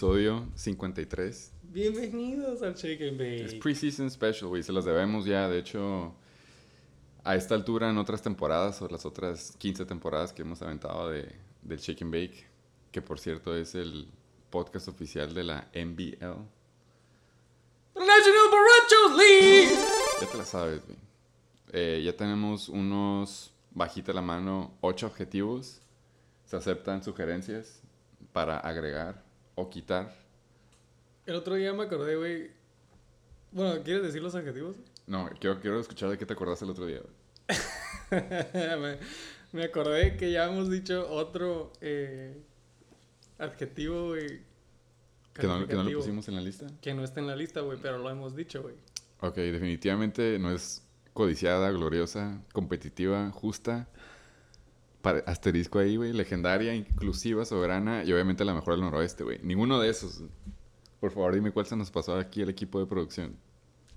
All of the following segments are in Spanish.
Episodio 53. Bienvenidos al Shake and Bake. Es preseason special, güey. Se las debemos ya. De hecho, a esta altura en otras temporadas o las otras 15 temporadas que hemos aventado de, del Shake and Bake, que por cierto es el podcast oficial de la NBL. National Borrachos League. Ya te la sabes, güey. Eh, ya tenemos unos, bajita la mano, ocho objetivos. Se aceptan sugerencias para agregar o quitar. El otro día me acordé, güey. Bueno, ¿quieres decir los adjetivos? No, quiero, quiero escuchar de qué te acordaste el otro día, güey. me, me acordé que ya hemos dicho otro eh, adjetivo, güey. ¿Que no, que no lo pusimos en la lista? Que no está en la lista, güey, pero lo hemos dicho, güey. Ok, definitivamente no es codiciada, gloriosa, competitiva, justa. Asterisco ahí, güey. Legendaria, inclusiva, soberana y obviamente la mejor del noroeste, güey. Ninguno de esos. Por favor, dime cuál se nos pasó aquí el equipo de producción.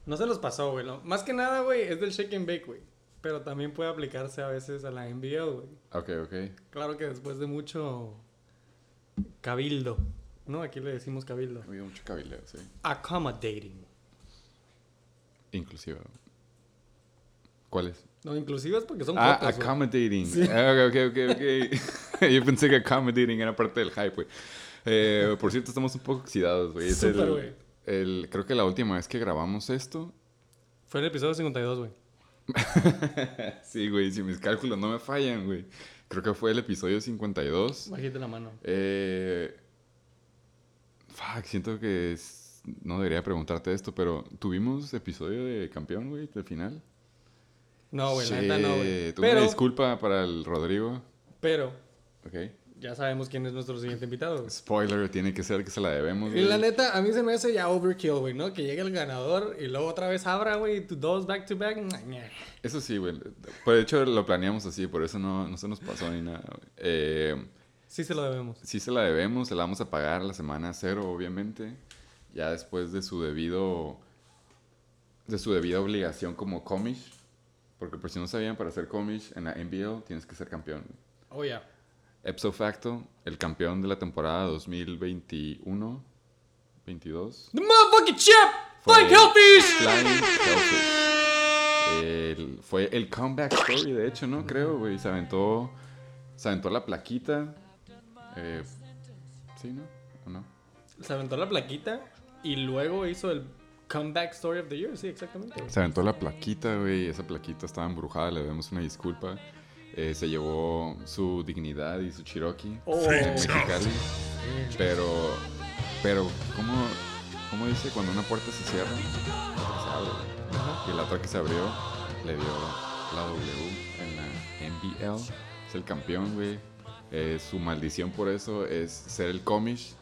No se los pasó, güey. Más que nada, güey, es del shake and bake, güey. Pero también puede aplicarse a veces a la NBL, güey. Ok, ok. Claro que después de mucho cabildo, ¿no? Aquí le decimos cabildo. Ha habido mucho cabileo, sí. Accommodating. Inclusiva. ¿Cuál es? No, inclusive es porque son Ah, accommodating. Sí. Ah, ok, ok, ok, ok. Yo pensé que accommodating era parte del hype, güey. Eh, por cierto, estamos un poco oxidados, güey. Súper, güey. el- creo que la última vez que grabamos esto. Fue el episodio 52, güey. sí, güey, si mis cálculos no me fallan, güey. Creo que fue el episodio 52. Bajite la mano. Eh, fuck, siento que es- no debería preguntarte esto, pero ¿tuvimos episodio de campeón, güey, del final? No, güey, la neta no, güey. Una Pero, disculpa para el Rodrigo. pero, Ok. ya sabemos quién es nuestro siguiente invitado. güey. Spoiler, tiene que ser que se la debemos, Y güey. la neta, a mí se me hace ya overkill, güey, ¿no? Que llegue el ganador y luego otra vez abra, güey, dos back to back. Eso sí, güey. De hecho lo planeamos así, por eso no, no se nos pasó ni nada, güey. Eh, Sí se lo debemos. sí se la debemos, se la vamos a pagar la semana cero, obviamente. Ya después de su debido... De su debida obligación como comish. Porque por si no sabían, para ser comish en la NBL tienes que ser campeón. Oh, ya. Ipso facto, el campeón de la temporada 2021-22 The motherfucking chip! Fue Flying Hellfish! Flying Hellfish. Fue el comeback story, de hecho, ¿no? Creo, güey. Se aventó, se aventó la plaquita. Eh, ¿Sí, no? ¿O no? Se aventó la plaquita y luego hizo el comeback story of the year. Sí, exactamente. güey. Se aventó la plaquita, güey. Esa plaquita estaba embrujada, le debemos una disculpa. Eh, se llevó su dignidad y su Cherokee Oh. Mexicali. Pero, pero, ¿cómo, ¿cómo dice cuando una puerta se cierra? se abre. Ajá. Y la otra que se abrió le dio la W en la NBL. Es el campeón, güey. Eh, su maldición por eso es ser el comish.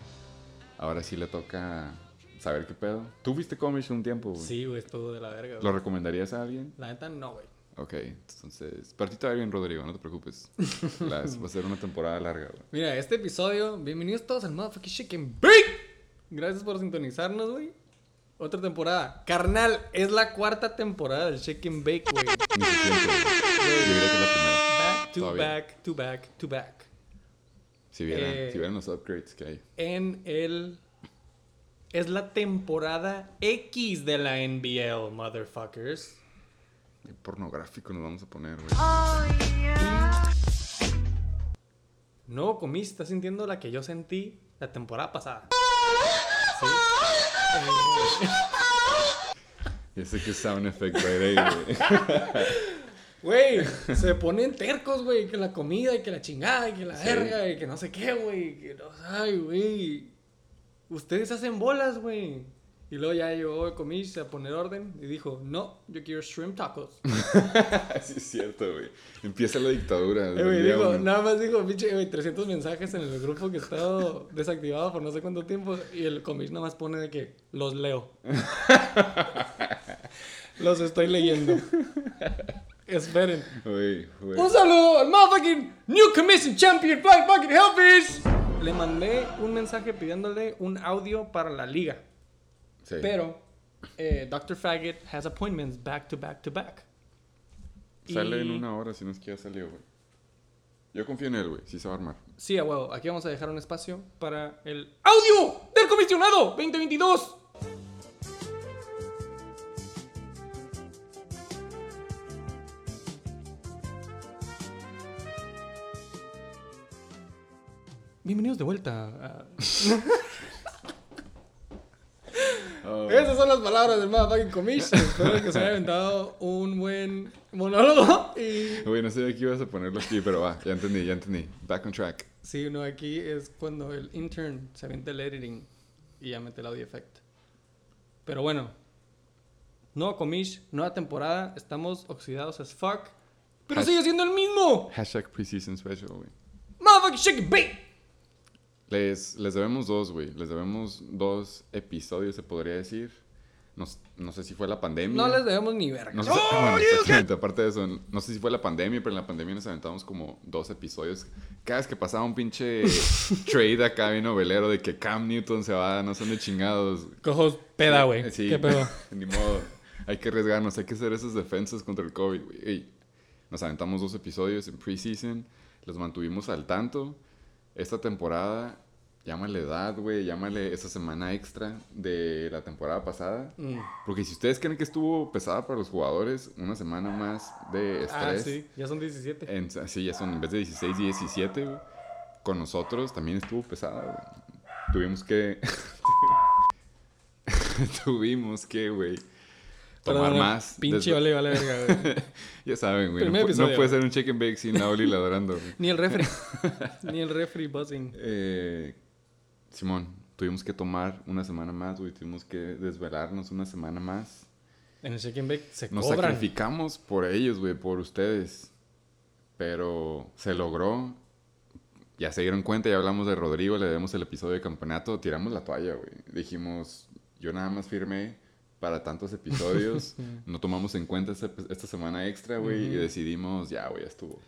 Ahora sí le toca saber qué pedo. ¿Tú viste comish un tiempo, güey? Sí, güey, estuvo de la verga, güey. ¿Lo recomendarías a alguien? La neta, no, güey. Ok, entonces. A ti te va bien, Rodrigo, no te preocupes. Las- va a ser una temporada larga, güey. Mira, este episodio, bienvenidos todos al motherfucking Chicken Bake. Gracias por sintonizarnos, güey. Otra temporada. Carnal, es la cuarta temporada del Chicken Bake, güey. Ni se siente, güey. Yo diría que es la primera. Back to Todavía. back to back to back. Si vieran, Eh, si vieran los upgrades que hay. En el. Es la temporada X de la NBL, motherfuckers. Qué pornográfico nos vamos a poner, güey. Nuevo comis, está sintiendo la que yo sentí la temporada pasada. Sí. Eh, Ya sé que sound effect right ahí, güey. Güey, se ponen tercos, güey, que la comida y que la chingada y que la Sí. verga y que no sé qué, güey. Que no, ay, güey. Ustedes hacen bolas, güey. Y luego ya llegó el comis a poner orden y dijo, no, yo quiero shrimp tacos. sí, es cierto, güey. Empieza la dictadura. Eh, dijo, nada más dijo, pinche, güey, 300 mensajes en el grupo que estaba desactivado por no sé cuánto tiempo. Y el comis nada más pone de que los leo. los estoy leyendo. Esperen. Un saludo al motherfucking New Commission Champion Fly Fucking Hellfish. Le mandé un mensaje pidiéndole un audio para la liga. Sí. Pero eh, Dr. Faggot has appointments back to back to back. Sale Y- en una hora, si no es que ya salió, güey. Yo confío en él, güey. Sí se va a armar. Sí, a huevo. Aquí vamos a dejar un espacio para el audio del comisionado 2022. Bienvenidos de vuelta. a- Oh, Esas son las palabras del motherfucking commission. Espero que se haya inventado un buen monólogo. Y Güey, no sé de qué ibas a ponerlo aquí, pero va. Ya entendí, ya entendí. Back on track. sí, no, aquí es cuando el intern se avienta el editing y ya mete el audio effect. Pero bueno, nuevo comish, nueva temporada. Estamos oxidados as fuck. Pero Has- sigue siendo el mismo. Hashtag preseason special, güey. Motherfucking shake it, bait. Les, les debemos dos, güey. Les debemos dos episodios, se podría decir. No, no sé si fue la pandemia. No les debemos ni verga. No sé, ¡Oh, bueno, you exactamente, aparte de eso, no sé si fue la pandemia, pero en la pandemia nos aventamos como dos episodios. Cada vez que pasaba un pinche trade acá bien novelero de que Cam Newton se va, no son de chingados. Cojos peda, güey. Sí, ¿Qué pedo? ni modo. Hay que arriesgarnos, hay que hacer esas defensas contra el COVID, güey. Ey, Nos aventamos dos episodios en preseason, los mantuvimos al tanto. Esta temporada, llámale edad, güey, llámale esa semana extra de la temporada pasada. Mm. Porque si ustedes creen que estuvo pesada para los jugadores, una semana más de Ah, estrés. sí, ya son 17. En, sí, ya son en vez de 16 y 17, güey. Con nosotros también estuvo pesada, güey. Tuvimos que. Tuvimos que, güey. Tomar Perdón, más. Pinche desde- vale, vale verga, güey. Ya saben, güey. No, no puede ser un chicken bake sin la Oli ladrando, güey. Ni el refri. Ni el refri buzzing. Eh, Simón, tuvimos que tomar una semana más, güey. Tuvimos que desvelarnos una semana más. En el Shake and Bake se Nos cobran. sacrificamos por ellos, güey, por ustedes. Pero se logró. Ya se dieron cuenta, ya hablamos de Rodrigo, le demos el episodio de campeonato, tiramos la toalla, güey. Dijimos, yo nada más firmé para tantos episodios, no tomamos en cuenta esta, esta semana extra, güey, y decidimos, ya, güey, ya estuvo.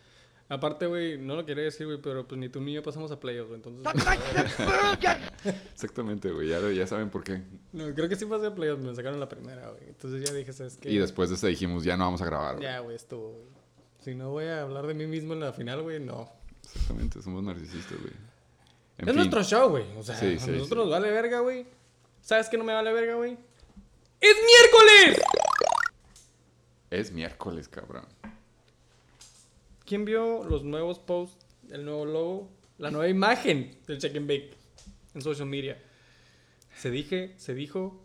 Aparte, güey, no lo quería decir, güey, pero pues ni tú ni yo pasamos a playoffs, güey, entonces... Exactamente, güey, ya, ya saben por qué. no, creo que sí pasé a playoffs, me sacaron la primera, güey. Entonces ya dije, ¿sabes qué? Y después de eso dijimos, ya no vamos a grabar, güey. Ya, güey, estuvo, güey. Si no voy a hablar de mí mismo en la final, güey, no. Exactamente, somos narcisistas, güey. En es fin, nuestro show, güey. O sea, Sí, a sí, nosotros sí. nos vale verga, güey. ¿Sabes qué no me vale verga, güey? ¡Es miércoles! es miércoles, cabrón. ¿Quién vio los nuevos posts, el nuevo logo, la nueva imagen del Check and Bake en social media? Se dije, se dijo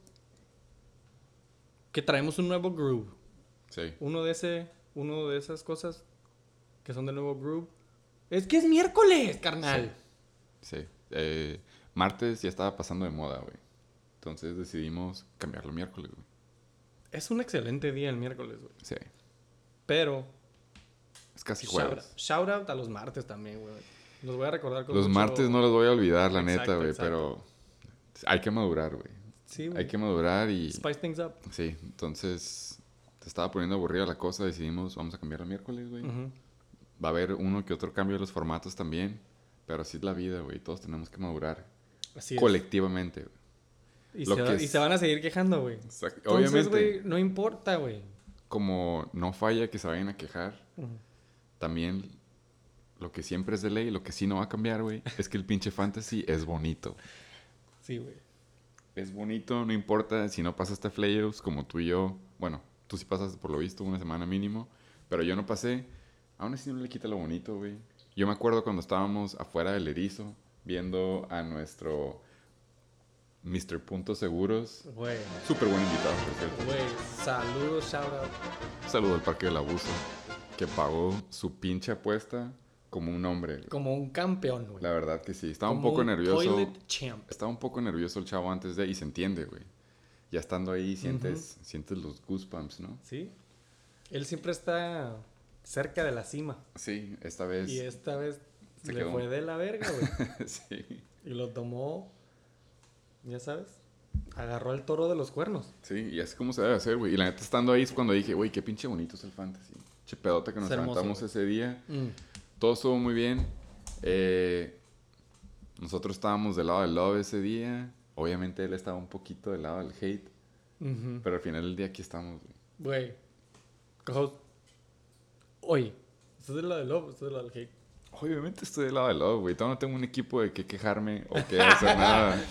que traemos un nuevo groove. Sí. Uno de ese, uno de esas cosas que son del nuevo groove. Es que es miércoles, carnal. Sí. Eh, martes ya estaba pasando de moda, güey. Entonces decidimos cambiarlo miércoles, güey. Es un excelente día el miércoles, güey. Sí. Pero Es casi jueves. shout out a los martes también, güey. Los voy a recordar con Los mucho- martes no los voy a olvidar, la Exacto, neta, güey. Pero hay que madurar, güey. Sí, güey. Hay que madurar y... Spice things up. Sí, entonces... Te estaba poniendo aburrida la cosa. Decidimos, vamos a cambiarlo miércoles, güey. Ujú. Va a haber uno que otro cambio de los formatos también. Pero así es la vida, güey. Todos tenemos que madurar. Así es. Colectivamente, güey. Y se, que va- es- y se van a seguir quejando, güey. Exact- Entonces, Obviamente, güey, no importa, güey. como no falla que se vayan a quejar, también lo que siempre es de ley, lo que sí no va a cambiar, güey, es que el pinche fantasy es bonito. Sí, güey. Es bonito, no importa si no pasaste playoffs como tú y yo. Bueno, tú sí pasaste por lo visto una semana mínimo, pero yo no pasé. Aún así no le quita lo bonito, güey. Yo me acuerdo cuando estábamos afuera del erizo viendo a nuestro Mr. Puntos Seguros. Güey. Súper buen invitado, por cierto. Güey, saludos, shout out. Saludo al Parque del Abuso, que pagó su pinche apuesta como un hombre. Como un campeón, güey. La verdad que sí. Estaba un poco nervioso. Toilet champ. Estaba un poco nervioso el chavo antes de y se entiende, güey. Ya estando ahí sientes, sientes los goosebumps, ¿no? Sí. Él siempre está cerca de la cima. Sí, esta vez. Y esta vez Se le quedó. fue de la verga, güey. sí. y lo tomó, ya sabes, agarró el toro de los cuernos. Sí, y así como se debe hacer, güey. Y la neta estando ahí es cuando dije, güey, qué pinche bonito es el fantasy. Che pedota que nos Es levantamos ese día. Mm. Todo estuvo muy bien. Eh, nosotros estábamos del lado del love ese día. Obviamente él estaba un poquito del lado del hate. Pero al final del día aquí estamos, güey. Güey. Oye, ¿estás del lado del love o estás del lado del hate? Obviamente estoy del lado de Love, güey. Todavía no tengo un equipo de que quejarme o que hacer nada.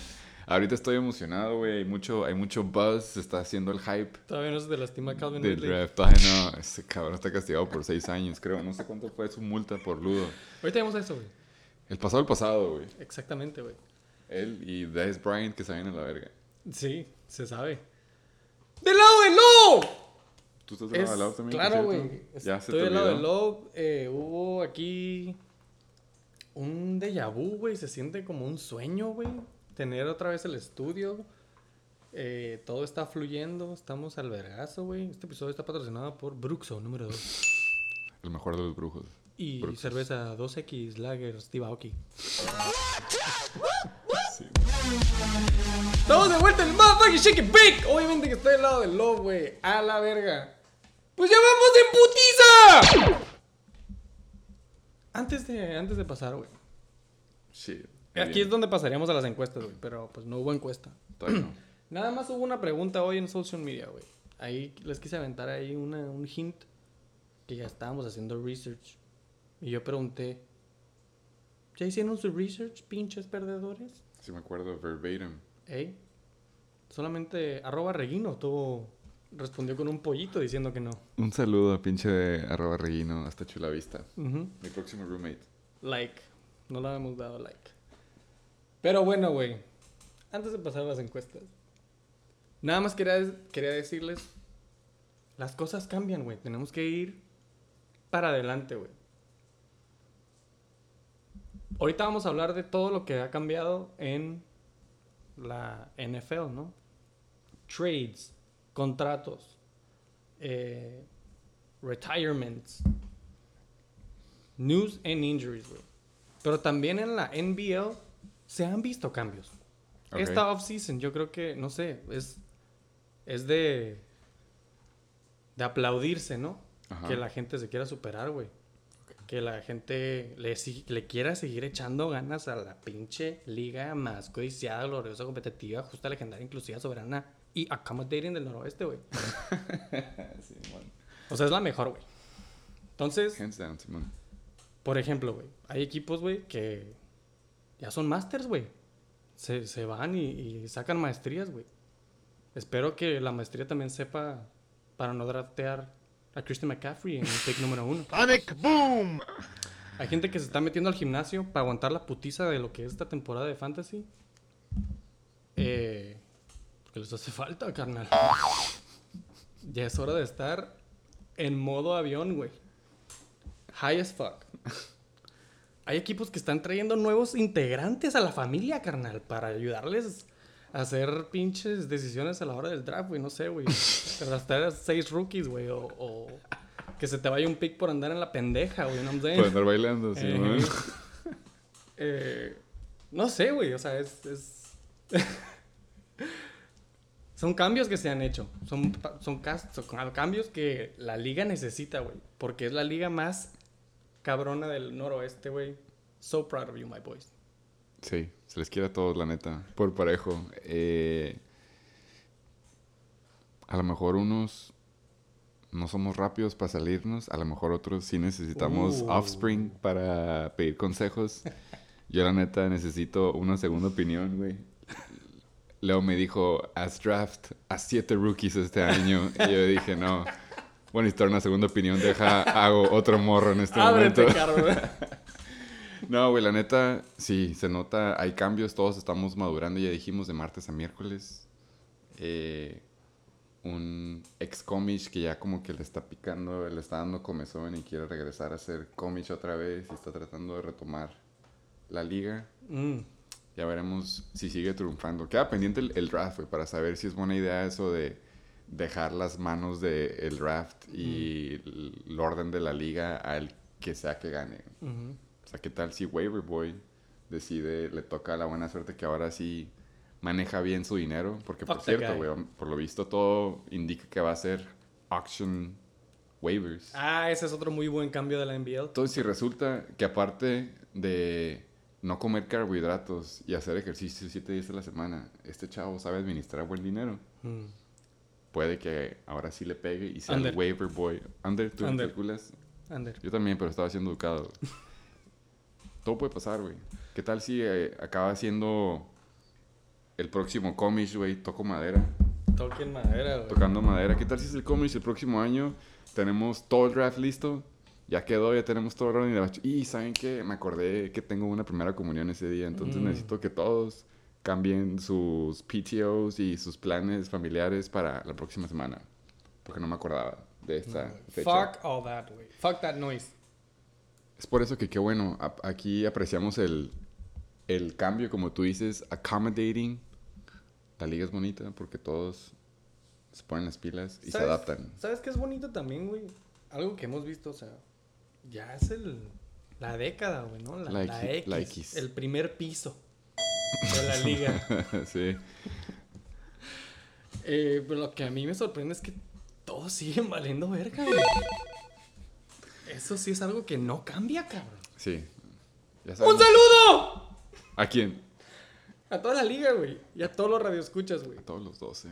Ahorita estoy emocionado, güey. Hay mucho, hay mucho buzz. Se está haciendo el hype Todavía no se te lastima Calvin del draft. Todavía no. Ese cabrón está castigado por seis años, creo. No sé cuánto fue su multa por ludo. Ahorita vamos a eso, güey. El pasado, el pasado, güey. Exactamente, güey. Él y Des Bryant que se vayan a la verga. Sí, se sabe. ¡Del lado de Lowe! ¿Tú estás del lado de Love también? claro, güey. Ya se Estoy te del lado de olvidó. Lowe. Eh, hubo aquí un déjà vu, güey. Se siente como un sueño, güey. Tener otra vez el estudio. Eh, todo está fluyendo. Estamos al vergazo, güey. Este episodio está patrocinado por Bruxo, número 2. El mejor de los brujos. Y Bruxos. cerveza 2X Lager Steve Aoki. Sí. Estamos de vuelta en el Motherfucking Shake It Bake. Obviamente que estoy del lado del Love, güey. A la verga. Pues ya vamos en putiza. Antes de, antes de pasar, güey. Shit. Aquí es donde pasaríamos a las encuestas, güey. Pero pues no hubo encuesta. Todavía no. Nada más hubo una pregunta hoy en social media, güey. Ahí les quise aventar ahí una, un hint. Que ya estábamos haciendo research. Y yo pregunté. ¿Ya hicieron su research, pinches perdedores? Sí me acuerdo verbatim. Ey. Solamente arroba Reguino tuvo, respondió con un pollito diciendo que no. Un saludo a pinche de arroba reguino hasta Chula Vista. Ujú. Mi próximo roommate. Like. No le habíamos dado like. Pero bueno, güey. Antes de pasar a las encuestas. Nada más quería, quería decirles. Las cosas cambian, güey. Tenemos que ir para adelante, güey. Ahorita vamos a hablar de todo lo que ha cambiado en la NFL, ¿no? Trades, contratos, eh, retirements, news and injuries, güey. Pero también en la NBL se han visto cambios. Esta offseason, yo creo que, no sé, es, es de, de aplaudirse, ¿no? Ajá. Que la gente se quiera superar, güey. Que la gente le, le quiera seguir echando ganas a la pinche liga más codiciada, gloriosa, competitiva, justa, legendaria, inclusiva, soberana y accommodating del noroeste, güey. Sí. O sea, es la mejor, güey. Entonces, Hands down, Simón. por ejemplo, güey, hay equipos, güey, que ya son masters, güey. Se, se van y, y sacan maestrías, güey. Espero que la maestría también sepa para no draftear a Christian McCaffrey en el pick número uno. Panic Boom! Hay gente que se está metiendo al gimnasio para aguantar la putiza de lo que es esta temporada de fantasy. Eh, porque les hace falta, carnal. Ya es hora de estar en modo avión, güey. High as fuck. Hay equipos que están trayendo nuevos integrantes a la familia, carnal, para ayudarles a hacer pinches decisiones a la hora del draft, güey. No sé, güey. Arrastrar seis rookies, güey. O, o que se te vaya un pick por andar en la pendeja, güey. ¿no? Por andar bailando, sí, Eh, eh, no sé, güey, o sea, es... es- son cambios que se han hecho. Son, son, son cambios que la liga necesita, güey. Porque es la liga más cabrona del noroeste, güey. So proud of you, my boys. Sí, se les quiere a todos, la neta. Por parejo. Eh, a lo mejor unos no somos rápidos para salirnos. A lo mejor otros sí necesitamos Uh. offspring para pedir consejos. Yo, la neta, necesito una segunda opinión, güey. Leo me dijo, haz draft a siete rookies este año. Y yo dije, no. Bueno, necesitar una segunda opinión. Deja, hago otro morro en este Ábrete, momento. No, güey, la neta, sí, se nota, hay cambios, todos estamos madurando, ya dijimos, de martes a miércoles. Eh, un ex comish que ya como que le está picando, le está dando comezón y quiere regresar a ser comish otra vez y está tratando de retomar la liga. Mm, Ya veremos si sigue triunfando. Queda pendiente el, el draft, güey, para saber si es buena idea eso de dejar las manos del draft y el, el orden de la liga al que sea que gane. O sea, ¿qué tal si Waiver Boy decide, le toca la buena suerte que ahora sí maneja bien su dinero? Porque, por Fuck cierto, güey, por lo visto todo indica que va a ser auction waivers. Ah, ese es otro muy buen cambio de la NBL. Entonces, si resulta que aparte de no comer carbohidratos y hacer ejercicio siete días a la semana, este chavo sabe administrar buen dinero. Puede que ahora sí le pegue y sea Under. el Waiver Boy. Under, ¿tú Under. calculas? Ander. Yo también, pero estaba siendo educado. todo puede pasar, güey. ¿Qué tal si eh, acaba siendo el próximo Comish, güey? Toco madera. Toquen madera, güey. Tocando madera. ¿Qué tal si es el Comish el próximo año? Tenemos todo el draft listo. Ya quedó, ya tenemos todo el back. Y ¿saben qué? Me acordé que tengo una primera comunión ese día. Entonces Mm. necesito que todos cambien sus PTOs y sus planes familiares para la próxima semana. Porque no me acordaba de esta fecha. Fuck all that, güey. Fuck that noise. Es por eso que qué bueno, a- aquí apreciamos el, el cambio, como tú dices, accommodating. La liga es bonita porque todos se ponen las pilas y se ¿Sabes- adaptan. ¿Sabes qué es bonito también, güey? Algo que hemos visto, o sea, ya es el, la década, güey, ¿no? La, La la X, la X. El primer piso de la liga. sí. Eh, pero lo que a mí me sorprende es que todos siguen valiendo verga, güey. Eso sí es algo que no cambia, cabrón. Sí. Ya ¡Un saludo! ¿A quién? A toda la liga, güey. Y a todos los radioescuchas, güey. A todos los 12.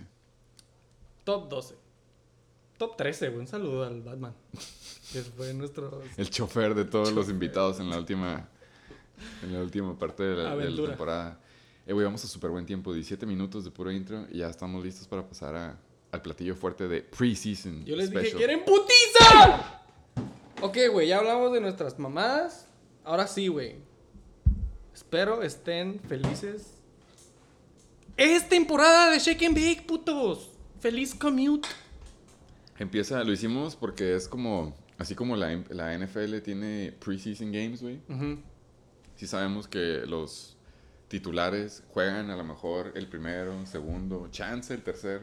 Top 12. Top 13, güey. Un saludo al Batman. Que fue nuestro... El chofer de todos los invitados en la última, en la última parte de la, de la Aventura. temporada. Eh, güey, vamos a súper buen tiempo. 17 minutos de puro intro y ya estamos listos para pasar a- al platillo fuerte de preseason. Yo les dije, special. ¿quieren putiza? ok, güey, ya hablamos de nuestras mamadas. Ahora sí, güey. Espero estén felices. Es temporada de Shake and Bake, putos. Feliz commute. Empieza, lo hicimos porque es como, así como la, la NFL tiene preseason games, güey. Ujú. Sí sabemos que los titulares juegan a lo mejor el primero, segundo, chance el tercer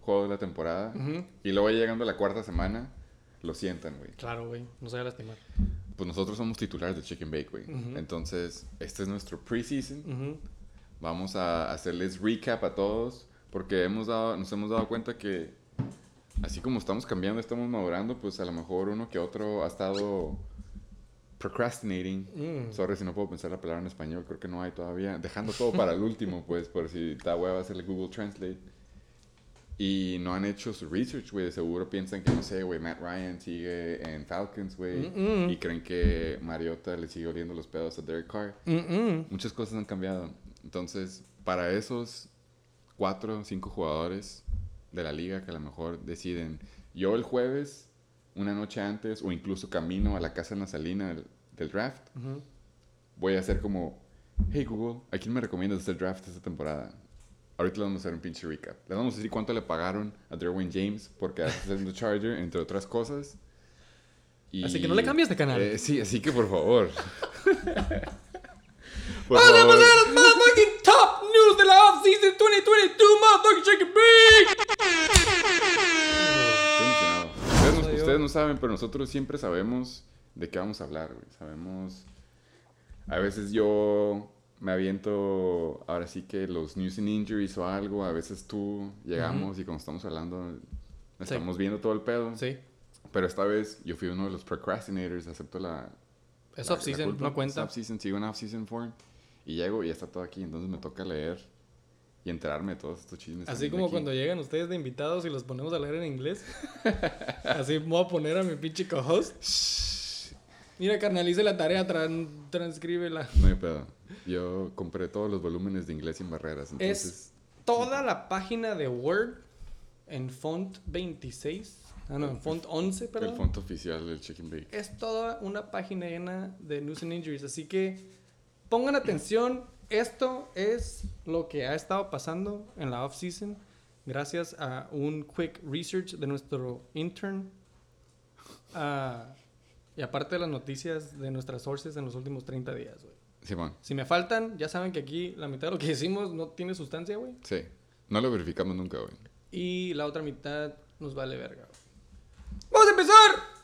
juego de la temporada. Y luego llegando a la cuarta semana, lo sientan, güey. Claro, güey. No se vaya a lastimar. Pues nosotros somos titulares de Chicken Bake, güey. Entonces, este es nuestro preseason. Ujú. Vamos a hacerles recap a todos porque hemos dado, nos hemos dado cuenta que así como estamos cambiando, estamos madurando, pues a lo mejor uno que otro ha estado procrastinating. Mm. Sorry si no puedo pensar la palabra en español, creo que no hay todavía. Dejando todo para el último, pues, por si está hueva hacerle Google Translate. Y no han hecho su research, güey. Seguro piensan que, no sé, güey, Matt Ryan sigue en Falcons, güey. Y creen que Mariota le sigue oliendo los pedos a Derek Carr. Muchas cosas han cambiado. Entonces, para esos cuatro o cinco jugadores de la liga que a lo mejor deciden, yo el jueves, una noche antes, o incluso camino a la casa nasalina del, del draft, Ujú. voy a hacer como, hey Google, ¿a quién me recomiendas hacer draft esta temporada? Ahorita le vamos a hacer un pinche recap. Le vamos a decir cuánto le pagaron a Derwin James porque hace el Charger, entre otras cosas. Y- Así que no le cambies de canal. Eh, sí, así que por favor. Por ¡Vamos a favor. top news de la offseason 2022, motherfucking Ustedes no, saben, pero nosotros siempre sabemos de qué vamos a hablar, güey. Sabemos. A veces yo me aviento, ahora sí que los news and injuries o algo. A veces tú llegamos y como estamos hablando, estamos viendo todo el pedo. Sí. Pero esta vez yo fui uno de los procrastinators, acepto la. Es off-season, no Es cuenta. off-season, sigo en off-season form. Y llego y ya está todo aquí. Entonces me toca leer y enterarme de todos estos chismes. Así como aquí. cuando llegan ustedes de invitados y los ponemos a leer en inglés. Así voy a poner a mi pinche co-host. Mira, carnal, hice la tarea, tran- transcríbela. No hay pedo. Yo compré todos los volúmenes de inglés sin barreras. Entonces, Es toda la página de Word en font 26. Ah, no, en font 11, el perdón. font oficial del Chicken Bake. Es toda una página llena de news and injuries. Así que pongan atención. Esto es lo que ha estado pasando en la off-season. Gracias a un quick research de nuestro intern. Ah, y aparte de las noticias de nuestras sources en los últimos 30 días, güey. Simón, Si me faltan, ya saben que aquí la mitad de lo que decimos no tiene sustancia, güey. sí. No lo verificamos nunca, güey. Y la otra mitad nos vale verga. güey. ¡Vamos a empezar!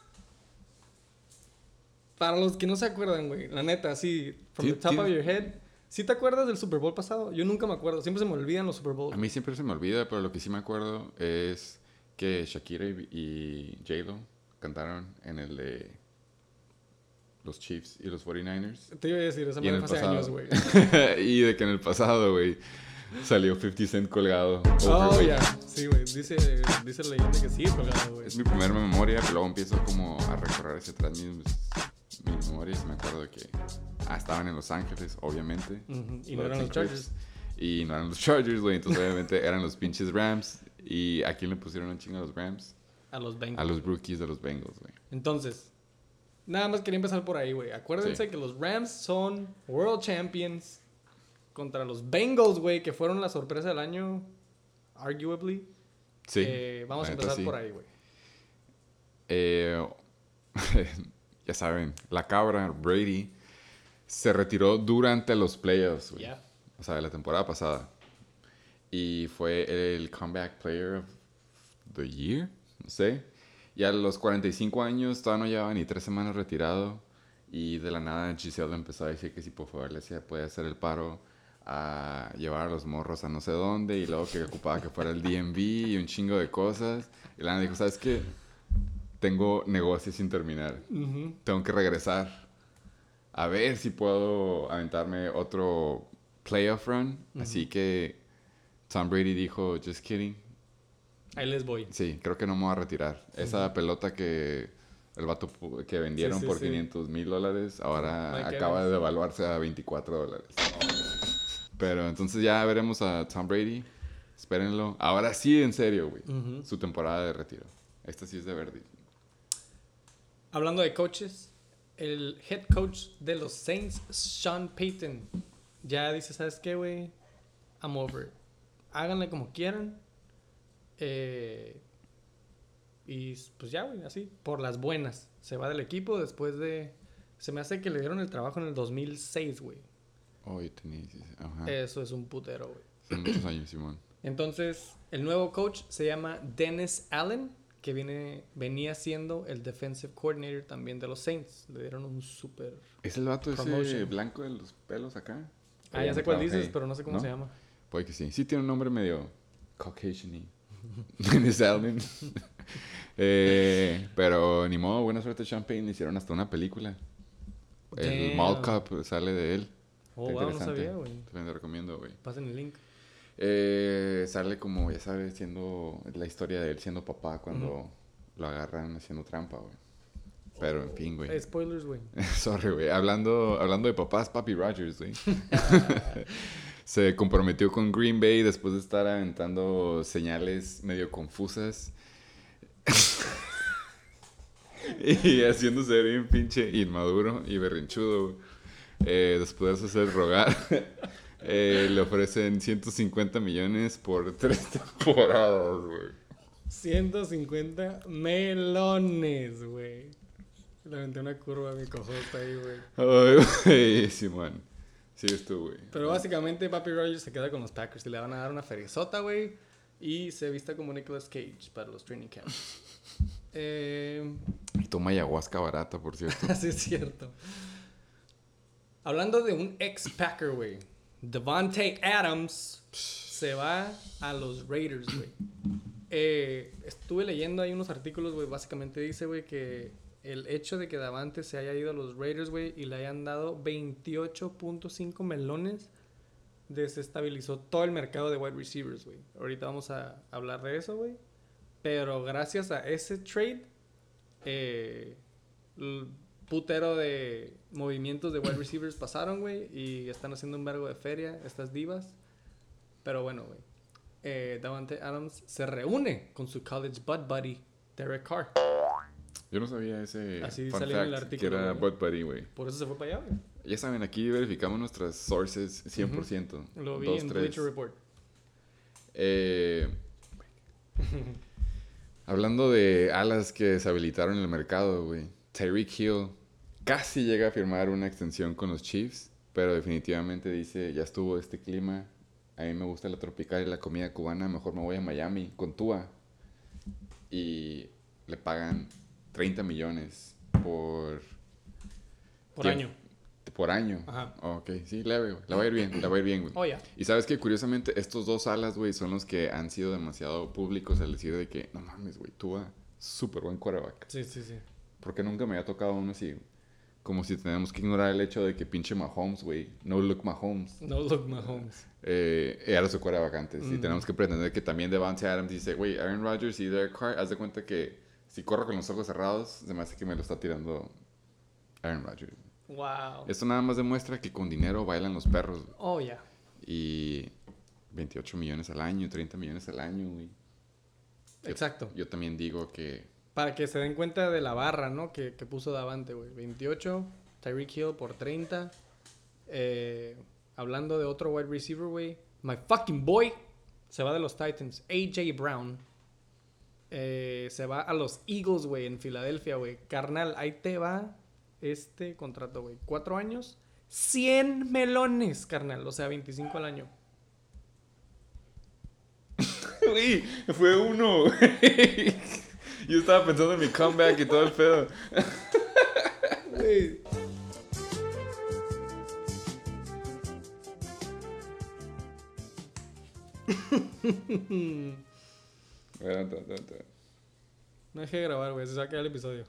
Para los que no se acuerdan, güey, la neta, así, from the top of your head, ¿sí te acuerdas del Super Bowl pasado? Yo nunca me acuerdo, siempre se me olvidan los Super Bowl. A mí siempre se me olvida, pero lo que sí me acuerdo es que Shakira y, J-Lo cantaron en el de los Chiefs y los 49ers. Te iba a decir, esa madre hace años, güey. y de que en el pasado, güey, salió 50 Cent colgado. Oh, ya. Sí, güey. Dice, dice la leyenda que sí, colgado, güey. Es mi primera memoria, pero luego empiezo como a recorrer hacia atrás mis, mi memoria, me acuerdo de que ah, estaban en Los Ángeles, obviamente. Y no eran los. Chargers. Y no eran los Chargers, güey. Entonces, obviamente, eran los pinches Rams. ¿Y a quién le pusieron un chingo a los Rams? A los Bengals. A los rookies de los Bengals, güey. Entonces, nada más quería empezar por ahí, güey. Acuérdense Sí. que los Rams son World Champions contra los Bengals, güey, que fueron la sorpresa del año, arguably. Sí. Eh, vamos a empezar sí. por ahí, güey. Eh, ya saben, la cabra, Brady, se retiró durante los playoffs, güey. O sea, de la temporada pasada. Y fue el Comeback Player of the Year, no sé. Y a los 45 años todavía no llevaba ni tres semanas retirado. Y de la nada Giselle empezó a decir que si por favor le hacía- podía hacer el paro a llevar a los morros a no sé dónde. Y luego que ocupaba que fuera el DMV y un chingo de cosas. Y Lana dijo, ¿sabes qué? Tengo negocios sin terminar. Tengo que regresar. A ver si puedo aventarme otro playoff run. Así que Tom Brady dijo, just kidding. Ahí les voy. Sí, creo que no me voy a retirar. Esa pelota que el vato que vendieron Sí, sí, por sí. 500 mil dólares, ahora acaba de devaluarse a 24 dólares. Pero entonces ya veremos a Tom Brady. Espérenlo. Ahora sí, en serio, güey. Su temporada de retiro. Esta sí es de Verdi. Hablando de coaches, el head coach de los Saints, Sean Payton, ya dice, ¿sabes qué, güey? I'm over. Háganle como quieran. Eh, y pues ya, güey, así, por las buenas. Se va del equipo después de... Se me hace que le dieron el trabajo en el 2006, güey. Oh, yo tenía... Ajá. Eso es un putero, güey. Muchos años, Simón. Entonces, el nuevo coach se llama Dennis Allen, que viene, venía siendo el defensive coordinator también de los Saints. Le dieron un súper... ¿Es el vato ese Promotion. blanco de los pelos acá? Ah, ya sé cuál dices, hey, pero no sé cómo ¿no? se llama. Puede que sí. Sí tiene un nombre medio Caucasian y. Eh, pero ni modo, buena suerte Champagne. Hicieron hasta una película. El. Mall Cup sale de él. Oh, Está wow, no interesante. sabía, güey. Te lo recomiendo, güey. Pasen el link. Eh, sale como, ya sabes, siendo la historia de él siendo papá cuando lo agarran haciendo trampa, güey. Pero en fin, güey. Eh, spoilers, güey. Sorry, güey. Hablando, hablando de papás, Papi Rogers, güey. Se comprometió con Green Bay después de estar aventando señales medio confusas. y haciéndose bien pinche inmaduro y berrinchudo. güey. Eh, después de hacer rogar, eh, le ofrecen 150 millones por tres temporadas, güey. 150 melones, güey. Le aventé una curva a mi cojota ahí, güey. Ay, güey, Simón. Sigues tú, güey. Pero básicamente Papi Rogers se queda con los Packers y le van a dar una ferizota, güey. Y se vista como Nicolas Cage para los training camps. eh, Y toma ayahuasca barata, por cierto. así es cierto. Hablando de un ex Packer, güey. Devontae Adams se va a los Raiders, güey. Eh, estuve leyendo ahí unos artículos, güey. Básicamente dice, güey, que el hecho de que Davante se haya ido a los Raiders, güey, y le hayan dado 28.5 melones, desestabilizó todo el mercado de wide receivers, güey. Ahorita vamos a hablar de eso, güey. Pero gracias a ese trade, eh, putero de movimientos de wide receivers pasaron, güey, y están haciendo un vergo de feria estas divas. Pero bueno, güey. Eh, Davante Adams se reúne con su college bud buddy, Derek Carr. Yo no sabía ese Así fun salió en el fact, artículo, que era güey. Bud Buddy, güey. Por eso se fue para allá, güey. Ya saben, aquí verificamos nuestras sources 100%. Lo vi Dos, en tres. Bleacher Report. Eh, hablando de alas que deshabilitaron el mercado, güey. Tyreek Hill casi llega a firmar una extensión con los Chiefs, pero definitivamente dice, ya estuvo este clima, a mí me gusta la tropical y la comida cubana, mejor me voy a Miami con Tua. Y le pagan 30 millones por, Por Tiempo. año. por año. Ajá. Ok, sí, leve, güey. La va a ir bien, la va a ir bien, güey. Oh. Y sabes que curiosamente estos dos alas, güey, son los que han sido demasiado públicos al decir de que, no mames, güey, Tua, súper buen quarterback. Sí, sí, sí. Porque nunca me había tocado uno así. Como si tenemos que ignorar el hecho de que pinche Mahomes, güey, no look Mahomes, No look Mahomes. eh, era su quarterback antes. Y Ujú. tenemos que pretender que también Devante Adams dice, güey, Aaron Rodgers y Derek Carr, haz de cuenta que si corro con los ojos cerrados, se me hace que me lo está tirando Aaron Rodgers. Wow. Esto nada más demuestra que con dinero bailan los perros. Oh, ya. Y 28 millones al año, 30 millones al año, güey. Yo- Exacto. Yo también digo que Para que se den cuenta de la barra, ¿no? Que, que puso Davante, güey. 28, Tyreek Hill por 30. Eh, hablando de otro wide receiver, güey. My fucking boy se va de los Titans. AJ Brown. Eh, se va a los Eagles, güey, en Filadelfia, güey. Carnal, ahí te va este contrato, güey. Cuatro años, 100 melones, carnal. O sea, 25 al año. Güey, fue uno. Yo estaba pensando en mi comeback y todo el pedo. Güey. No dejé de grabar, güey. Se va a quedar el episodio.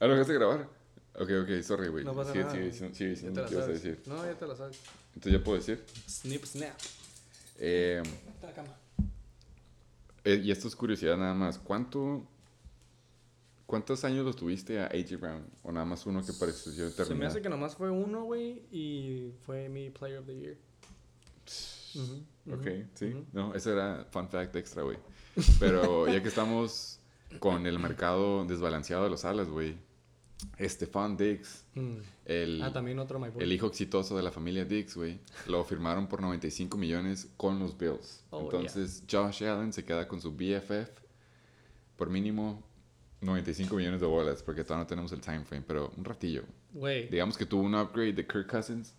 ¿Ah, lo dejaste grabar? Ok, ok, sorry, güey. No pasa Sigue, nada. sigue, sigue, sigue decir. Snip, snap. Eh, Está la cama. eh, y esto es curiosidad nada más. ¿Cuánto, ¿Cuántos años los tuviste a AJ Brown? ¿O nada más uno que pareció Se me terminar? hace que nomás fue uno, güey, y fue mi Player of the Year. Ujú, Ok, sí. No, eso era fun fact extra, güey. Pero ya que estamos con el mercado desbalanceado de los alas, güey. Estefan Diggs, Mm. el, Ah, también otro el hijo exitoso de la familia Diggs, güey, lo firmaron por 95 millones con los Bills. Oh, Entonces, Josh Allen se queda con su BFF por mínimo 95 millones de bolas, porque todavía no tenemos el time frame, pero un ratillo. Güey, Digamos que tuvo un upgrade de Kirk Cousins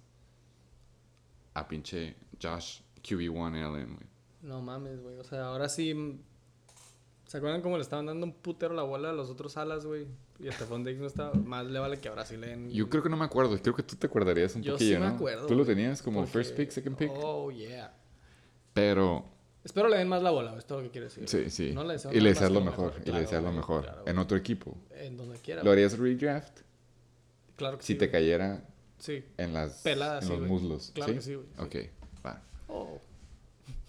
a pinche Josh QB1 Allen, güey. no mames, güey. O sea, ahora sí. ¿Se acuerdan cómo le estaban dando un putero la bola a los otros alas, güey? Y Stephon Diggs no estaba. Más le vale que ahora sí le den. Yo creo que no me acuerdo, creo que tú te acordarías un Yo poquillo, sí me ¿no? acuerdo, Tú lo güey, tenías como porque- first pick, second pick, Oh, yeah. pero Espero le den más la bola, güey, es todo lo que quiero decir. sí, sí. No le deseo y nada le más deseas que lo mejor, y le claro, deseas lo güey, mejor claro, en güey. otro equipo. En donde quiera. ¿Lo güey. harías redraft Claro que si sí. te güey. cayera Sí. en las Pelada, en sí, los güey. muslos? Claro ¿sí? que sí, güey. sí. Ok, va. Oh.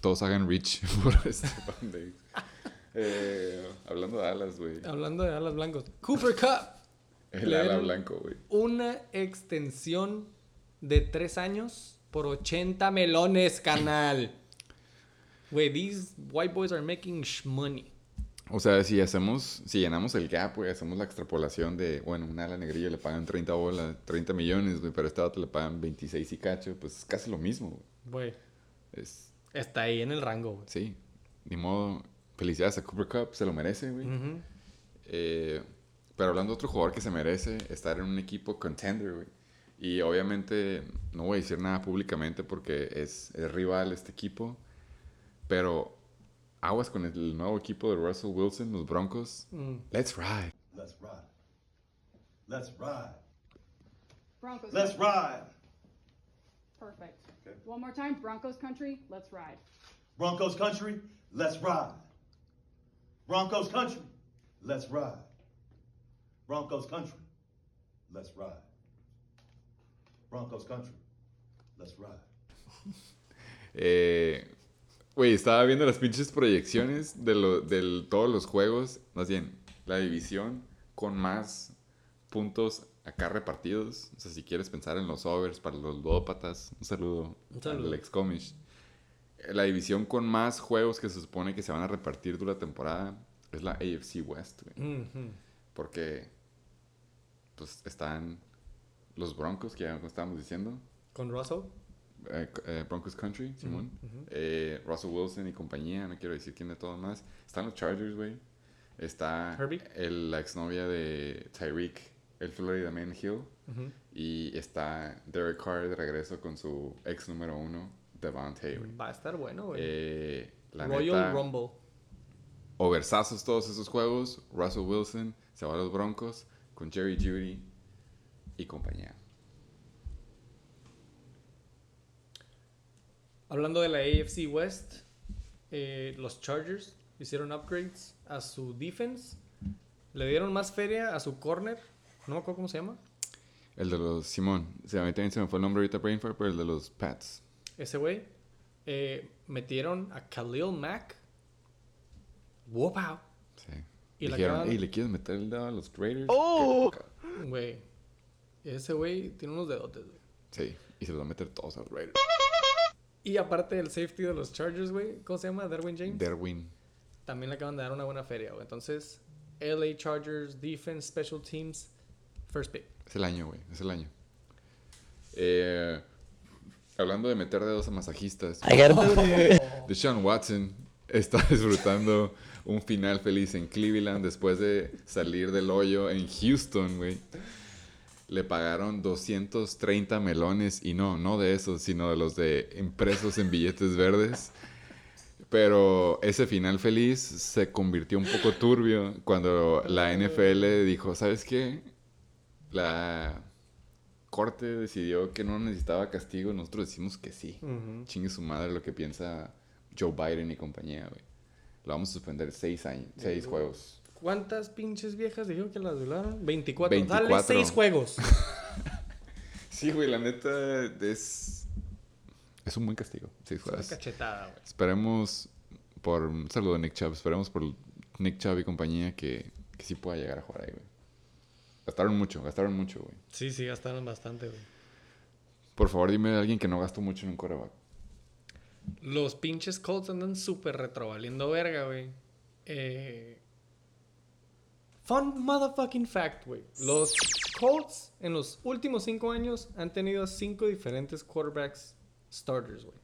Todos hagan reach por Stephon Diggs. Eh, hablando de alas, güey. Hablando de alas blancos. Cooper Cup. El le ala blanco, güey. Una extensión de tres años por 80 melones, canal. Güey, these white boys are making money. O sea, si hacemos, si llenamos el gap, güey, hacemos la extrapolación de, bueno, un ala negrillo le pagan 30 bolas, 30 millones, güey, pero a este vato le pagan 26 y cacho, pues es casi lo mismo, güey. Güey, Es, está ahí en el rango, güey. sí, ni modo, felicidades a Cooper Cup, se lo merece, güey. Eh, pero hablando de otro jugador que se merece estar en un equipo contender, güey. Y obviamente no voy a decir nada públicamente porque es, es rival este equipo. Pero aguas con el nuevo equipo de Russell Wilson, los Broncos. Mm. Let's ride. Let's ride. Let's ride. Broncos. Let's country. ride. Perfect. Okay. One more time. Broncos country. Let's ride. Broncos country, let's ride. Broncos country, let's ride. Broncos country, let's ride. Broncos country, let's ride. Eh, Güey, estaba viendo las pinches proyecciones de lo, del, todos los juegos. Más bien, la división con más puntos acá repartidos. O sea, si quieres pensar en los overs para los ludópatas. Un saludo, Un saludo. al Excomish. La división con más juegos que se supone que se van a repartir durante la temporada es la AFC West, güey. Porque pues están los Broncos, que ya estábamos diciendo. Con Russell. eh, eh, Broncos Country, Simón. Eh, Russell Wilson y compañía, no quiero decir quién de todos más. Están los Chargers, güey. Está Herbie. el, la exnovia de Tyreek, el Florida Man Hill. Y está Derek Carr de regreso con su ex número uno, Devontae, güey. Va a estar bueno, güey. Eh, la Royal neta, Rumble. oversazos todos esos juegos. Russell Wilson se va a los Broncos con Jerry Judy y compañía. Hablando de la AFC West, eh, los Chargers hicieron upgrades a su defense. Le dieron más feria a su corner. No me acuerdo cómo se llama. El de los Simón, también se me fue el nombre ahorita, Brain Fart, pero el de los Pats. Ese güey. Eh, metieron a Khalil Mack wow. Sí. Y la Dijeron, "Ey, ¿le quieres meter el dedo a los Raiders? ¡Oh! ¿Qué- Güey. Ese güey tiene unos dedotes, güey. Sí, y se los va a meter todos a los Raiders. Y aparte del safety de los Chargers, güey. ¿Cómo se llama? Derwin James. Derwin. También le acaban de dar una buena feria, güey. Entonces, LA Chargers, Defense, Special Teams, First Pick. Es el año, güey. Es el año. Eh, hablando de meter dedos a masajistas. Deshaun Watson está disfrutando un final feliz en Cleveland después de salir del hoyo en Houston, güey. Le pagaron 230 melones y no, no de esos, sino de los de impresos en billetes verdes. Pero ese final feliz se convirtió un poco turbio cuando la NFL dijo, ¿sabes qué? La corte decidió que no necesitaba castigo, nosotros decimos que sí. Chingue su madre lo que piensa Joe Biden y compañía, güey. Lo vamos a suspender seis años, seis juegos. ¿Cuántas pinches viejas dijeron que las violaron? 24. 24. Dale 6 juegos. Sí, güey, la neta es... Es un buen castigo, seis Una juegos. cachetada, güey. Esperemos por... Un saludo a Nick Chubb. Esperemos por Nick Chubb y compañía que, que sí pueda llegar a jugar ahí, güey. Gastaron mucho, gastaron mucho, güey. Sí, sí, gastaron bastante, güey. Por favor, dime de alguien que no gastó mucho en un coreback. Los pinches Colts andan súper retrovaliendo verga, güey. Eh... Fun motherfucking fact, güey. Los Colts en los últimos cinco años han tenido cinco diferentes quarterbacks starters, güey.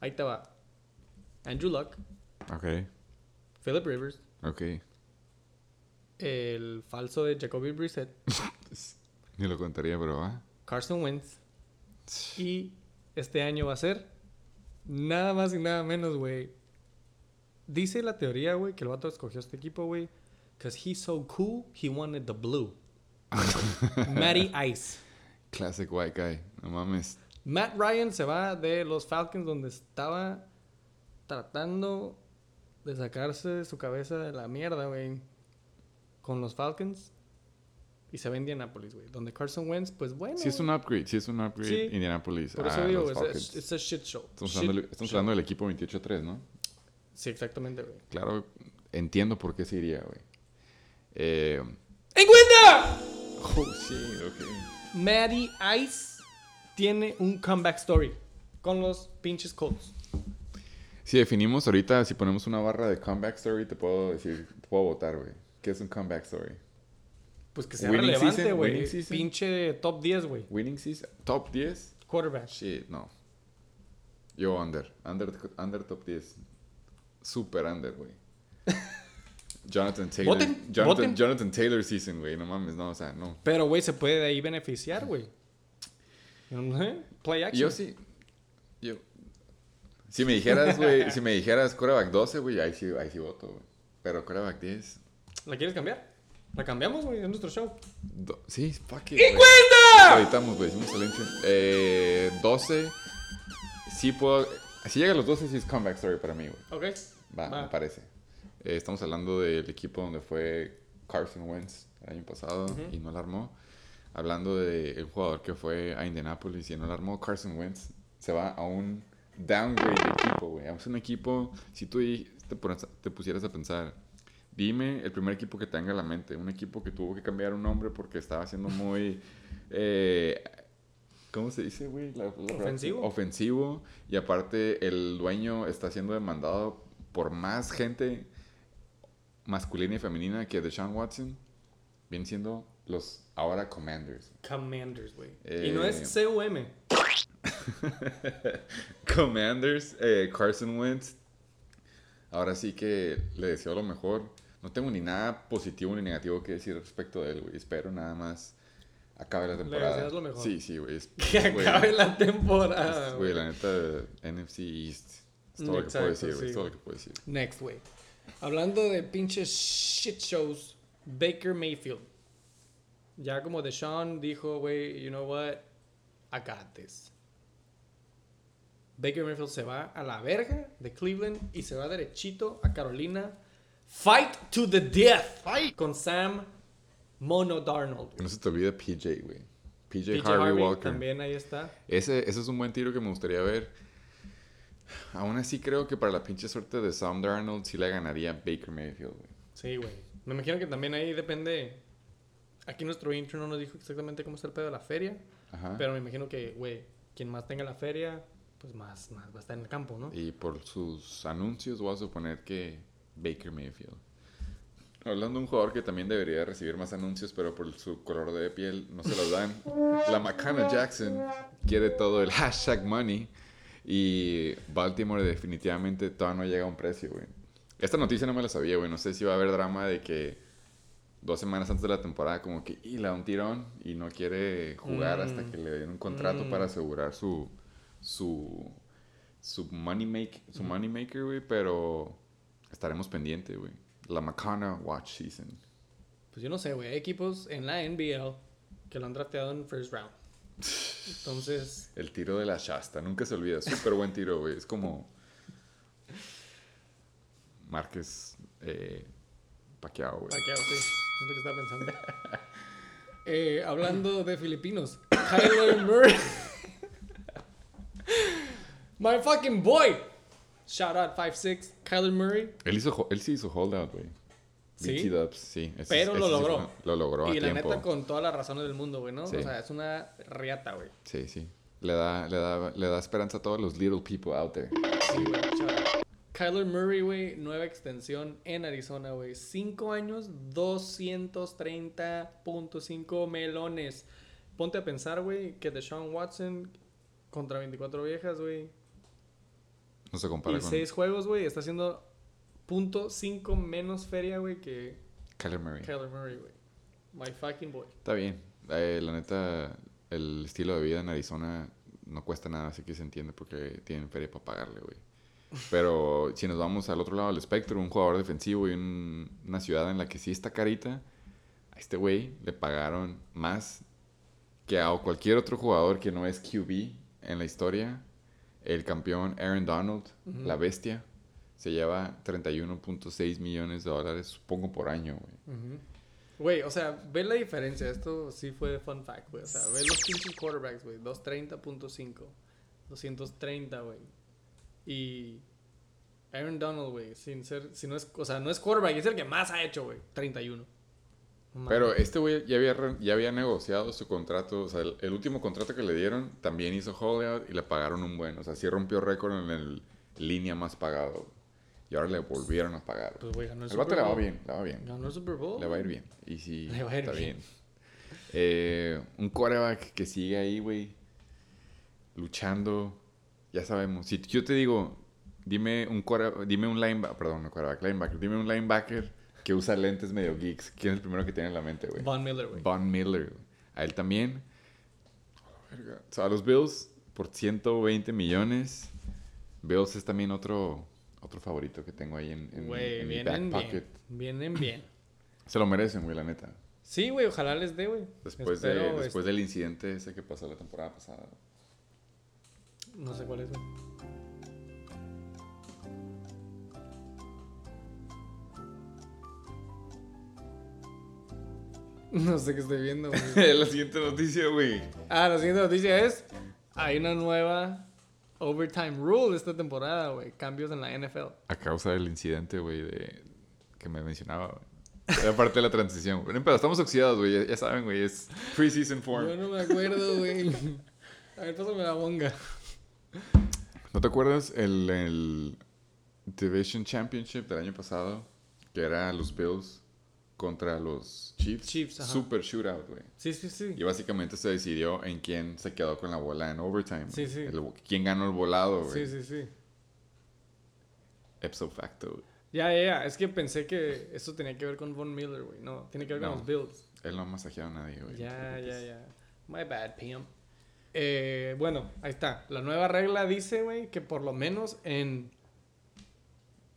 Ahí te va. Andrew Luck, Ok, Philip Rivers, ok. El falso de Jacoby Brissett, Ni lo contaría, pero va. Carson Wentz. Y este año va a ser nada más y nada menos, güey. Dice la teoría, güey, que el vato escogió este equipo, güey. Because he's so cool, he wanted the blue. Matty Ice. Classic white guy. No mames. Matt Ryan se va de los Falcons donde estaba tratando de sacarse de su cabeza de la mierda, güey. Con los Falcons. Y se va a Indianapolis, güey. Donde Carson Wentz, pues bueno. Sí es un upgrade, sí es un upgrade. Sí. Indianapolis. Por eso digo, es a shit show. Estamos, Shit hablando, estamos show. hablando del equipo 28-3, ¿no? Sí, exactamente, güey. Claro, entiendo por qué se iría, güey. Eh, ¡Encuentra! oh, sí, ok. Matty Ice tiene un comeback story con los pinches Colts. Si definimos ahorita, si ponemos una barra de comeback story, te puedo decir, te puedo votar, güey. ¿Qué es un comeback story? Pues que sea Winning relevante, güey. Pinche top 10, güey. Winning season, top 10. Quarterback. Shit, no. Yo under. Under, under top 10. Super under, güey. Jonathan Taylor. Voten, Jonathan, voten. Jonathan Taylor season, güey. No mames, no, o sea, no. Pero, güey, se puede de ahí beneficiar, güey. ¿Eh? Play action. Yo sí. Yo. Si me dijeras, güey, si me dijeras coreback 12, güey, ahí sí, ahí sí voto, güey. Pero coreback 10. ¿La quieres cambiar? La cambiamos, güey, en nuestro show. do- sí, fuck it. ¡Y güey. cuenta! Lo editamos, güey, hicimos silencio. Eh, 12. Sí puedo. Si llega a los 12, sí es comeback story para mí, güey. Ok. Va, Va. me parece. Eh, estamos hablando del equipo donde fue Carson Wentz el año pasado y no la armó. Hablando del jugador que fue a Indianapolis y no la armó, Carson Wentz se va a un downgrade de equipo, güey. Es un equipo, si tú ahí te, pones- te pusieras a pensar, dime el primer equipo que tenga a la mente. Un equipo que tuvo que cambiar un nombre porque estaba siendo muy... eh, ¿Cómo se dice, güey? La- la- Ofensivo. Ofensivo. Y aparte, el dueño está siendo demandado por más gente masculina y femenina que Deshaun Watson. Vienen siendo los ahora Commanders. Commanders, güey. Eh, Y no es CUM. Commanders, eh, Carson Wentz. Ahora sí que le deseo lo mejor. No tengo ni nada positivo ni negativo que decir respecto de él, güey. Espero nada más acabe la temporada. lo mejor. Sí, sí, güey. Que acabe la temporada. es- Güey, la neta, NFC East. Es todo lo que puedo decir, güey. sí, Es todo lo que puedo decir. Next, güey. Hablando de pinches shit shows, Baker Mayfield. Ya como Deshaun dijo, güey, you know what? I got this. Baker Mayfield se va a la verga de Cleveland y se va derechito a Carolina. Fight to the death. Fight. Con Sam Mono Darnold. Que no se te olvide PJ, güey. PJ, PJ Harvey, Harvey Walker. también ahí está. Ese, ese es un buen tiro que me gustaría ver. Aún así creo que para la pinche suerte de Sam Darnold sí le ganaría Baker Mayfield, güey. Sí, güey. Me imagino que también ahí depende. Aquí nuestro intro no nos dijo exactamente cómo está el pedo de la feria. Ajá. Pero me imagino que, güey, quien más tenga la feria, pues más, más va a estar en el campo, ¿no? Y por sus anuncios voy a suponer que Baker Mayfield. Hablando de un jugador que también debería recibir más anuncios, pero por su color de piel no se los dan. La McCanna Jackson quiere todo el hashtag money. Y Baltimore definitivamente todavía no llega a un precio, güey. Esta noticia no me la sabía, güey. No sé si va a haber drama de que dos semanas antes de la temporada como que y le da un tirón y no quiere jugar Mm. hasta que le den un contrato Mm. para asegurar su su su money make su money maker, güey, pero estaremos pendientes, güey. La Macana Watch Season. Pues yo no sé, güey. Hay equipos en la NBL que lo han drafteado en first round. Entonces, El tiro de la Shasta, nunca se olvida. Súper buen tiro, güey. Es como. Márquez eh, Pacquiao, güey. Pacquiao, sí. Siento que estaba pensando. Eh, hablando de filipinos, Kyler Murray. My fucking boy. Shout out 5'6, Kyler Murray. Él, hizo, él sí hizo holdout, güey. ¿Sí? Dubs, sí. Ese- Pero lo ese logró. lo logró a y la tiempo. neta, con todas las razones del mundo, güey, ¿no? Sí. O sea, es una riata, güey. Sí, sí. Le da, le, da, le da esperanza a todos los little people out there. Sí, güey. shout out. Kyler Murray, güey, nueva extensión en Arizona, güey. Cinco años, 230.5 melones. Ponte a pensar, güey, que Deshaun Watson contra 24 viejas, güey. No se compara Y con seis juegos, güey, está haciendo punto cinco menos feria, güey, que Kyler Murray. Kyler Murray, güey. My fucking boy. Está bien. Eh, la neta, el estilo de vida en Arizona no cuesta nada, así que se entiende porque tienen feria para pagarle, güey. Pero si nos vamos al otro lado del espectro, un jugador defensivo y un- una ciudad en la que sí está carita, a este güey le pagaron más que a cualquier otro jugador que no es QB en la historia. El campeón Aaron Donald, Ujú. la bestia, se lleva 31.6 millones de dólares, supongo, por año, güey. Güey, o sea, ve la diferencia. Esto sí fue fun fact, güey. O sea, ve los pinches quarterbacks, güey. 230.5. 230, güey. Y Aaron Donald, güey, sin ser, si no es, o sea, no es quarterback, es el que más ha hecho, güey. 31. Pero este güey ya había, ya había negociado su contrato, o sea, el, el último contrato que le dieron también hizo holdout y le pagaron un buen, o sea, sí rompió récord en el línea más pagado. Y ahora le volvieron a pagar. Pues, güey, ganó el, el vato Super le va bien, le va bien. Ganó el Super Bowl. Le va a ir bien. Y sí, Le va a ir está bien. bien. Eh, un quarterback que sigue ahí, güey, luchando. Ya sabemos. Si yo te digo, dime un quarter- dime un linebacker, perdón, no quarterback, linebacker, dime un linebacker que usa lentes medio geeks. ¿Quién es el primero que tiene en la mente, güey? Von Miller, güey. Von Miller. güey. A él también. Verga. O sea, a los Bills por 120 millones. Bills es también otro, otro favorito que tengo ahí en, en, Güey, en mi back vienen pocket. bien. Vienen bien. Se lo merecen, güey, la neta. Sí, güey, ojalá les dé, güey. Después, de, después del incidente ese que pasó la temporada pasada. este, No sé cuál es, güey. No sé qué estoy viendo, güey. la siguiente noticia, güey. Ah, la siguiente noticia es: hay una nueva overtime rule esta temporada, güey. Cambios en la NFL. A causa del incidente, güey, de... que me mencionaba, güey. Era parte de la transición. Pero, estamos oxidados, güey. Ya, ya saben, güey. Es pre-season form. Yo no me acuerdo, güey. A ver, pásame la bonga. ¿No te acuerdas el, el Division Championship del año pasado? Que era los Bills contra los Chiefs. Chiefs, ajá. Super shootout, güey. Sí, sí, sí. Y básicamente se decidió en quién se quedó con la bola en overtime. Sí, sí. El- quién ganó el volado, güey. Sí, sí, sí. Ipso facto, güey. Ya, ya, ya. Es que pensé que eso tenía que ver con Von Miller, güey. No, tiene que ver No. con los Bills. Él no ha masajeado a nadie, güey. Ya, ya, ya. My bad, Pam. Eh, bueno, ahí está. La nueva regla dice, güey, que por lo menos en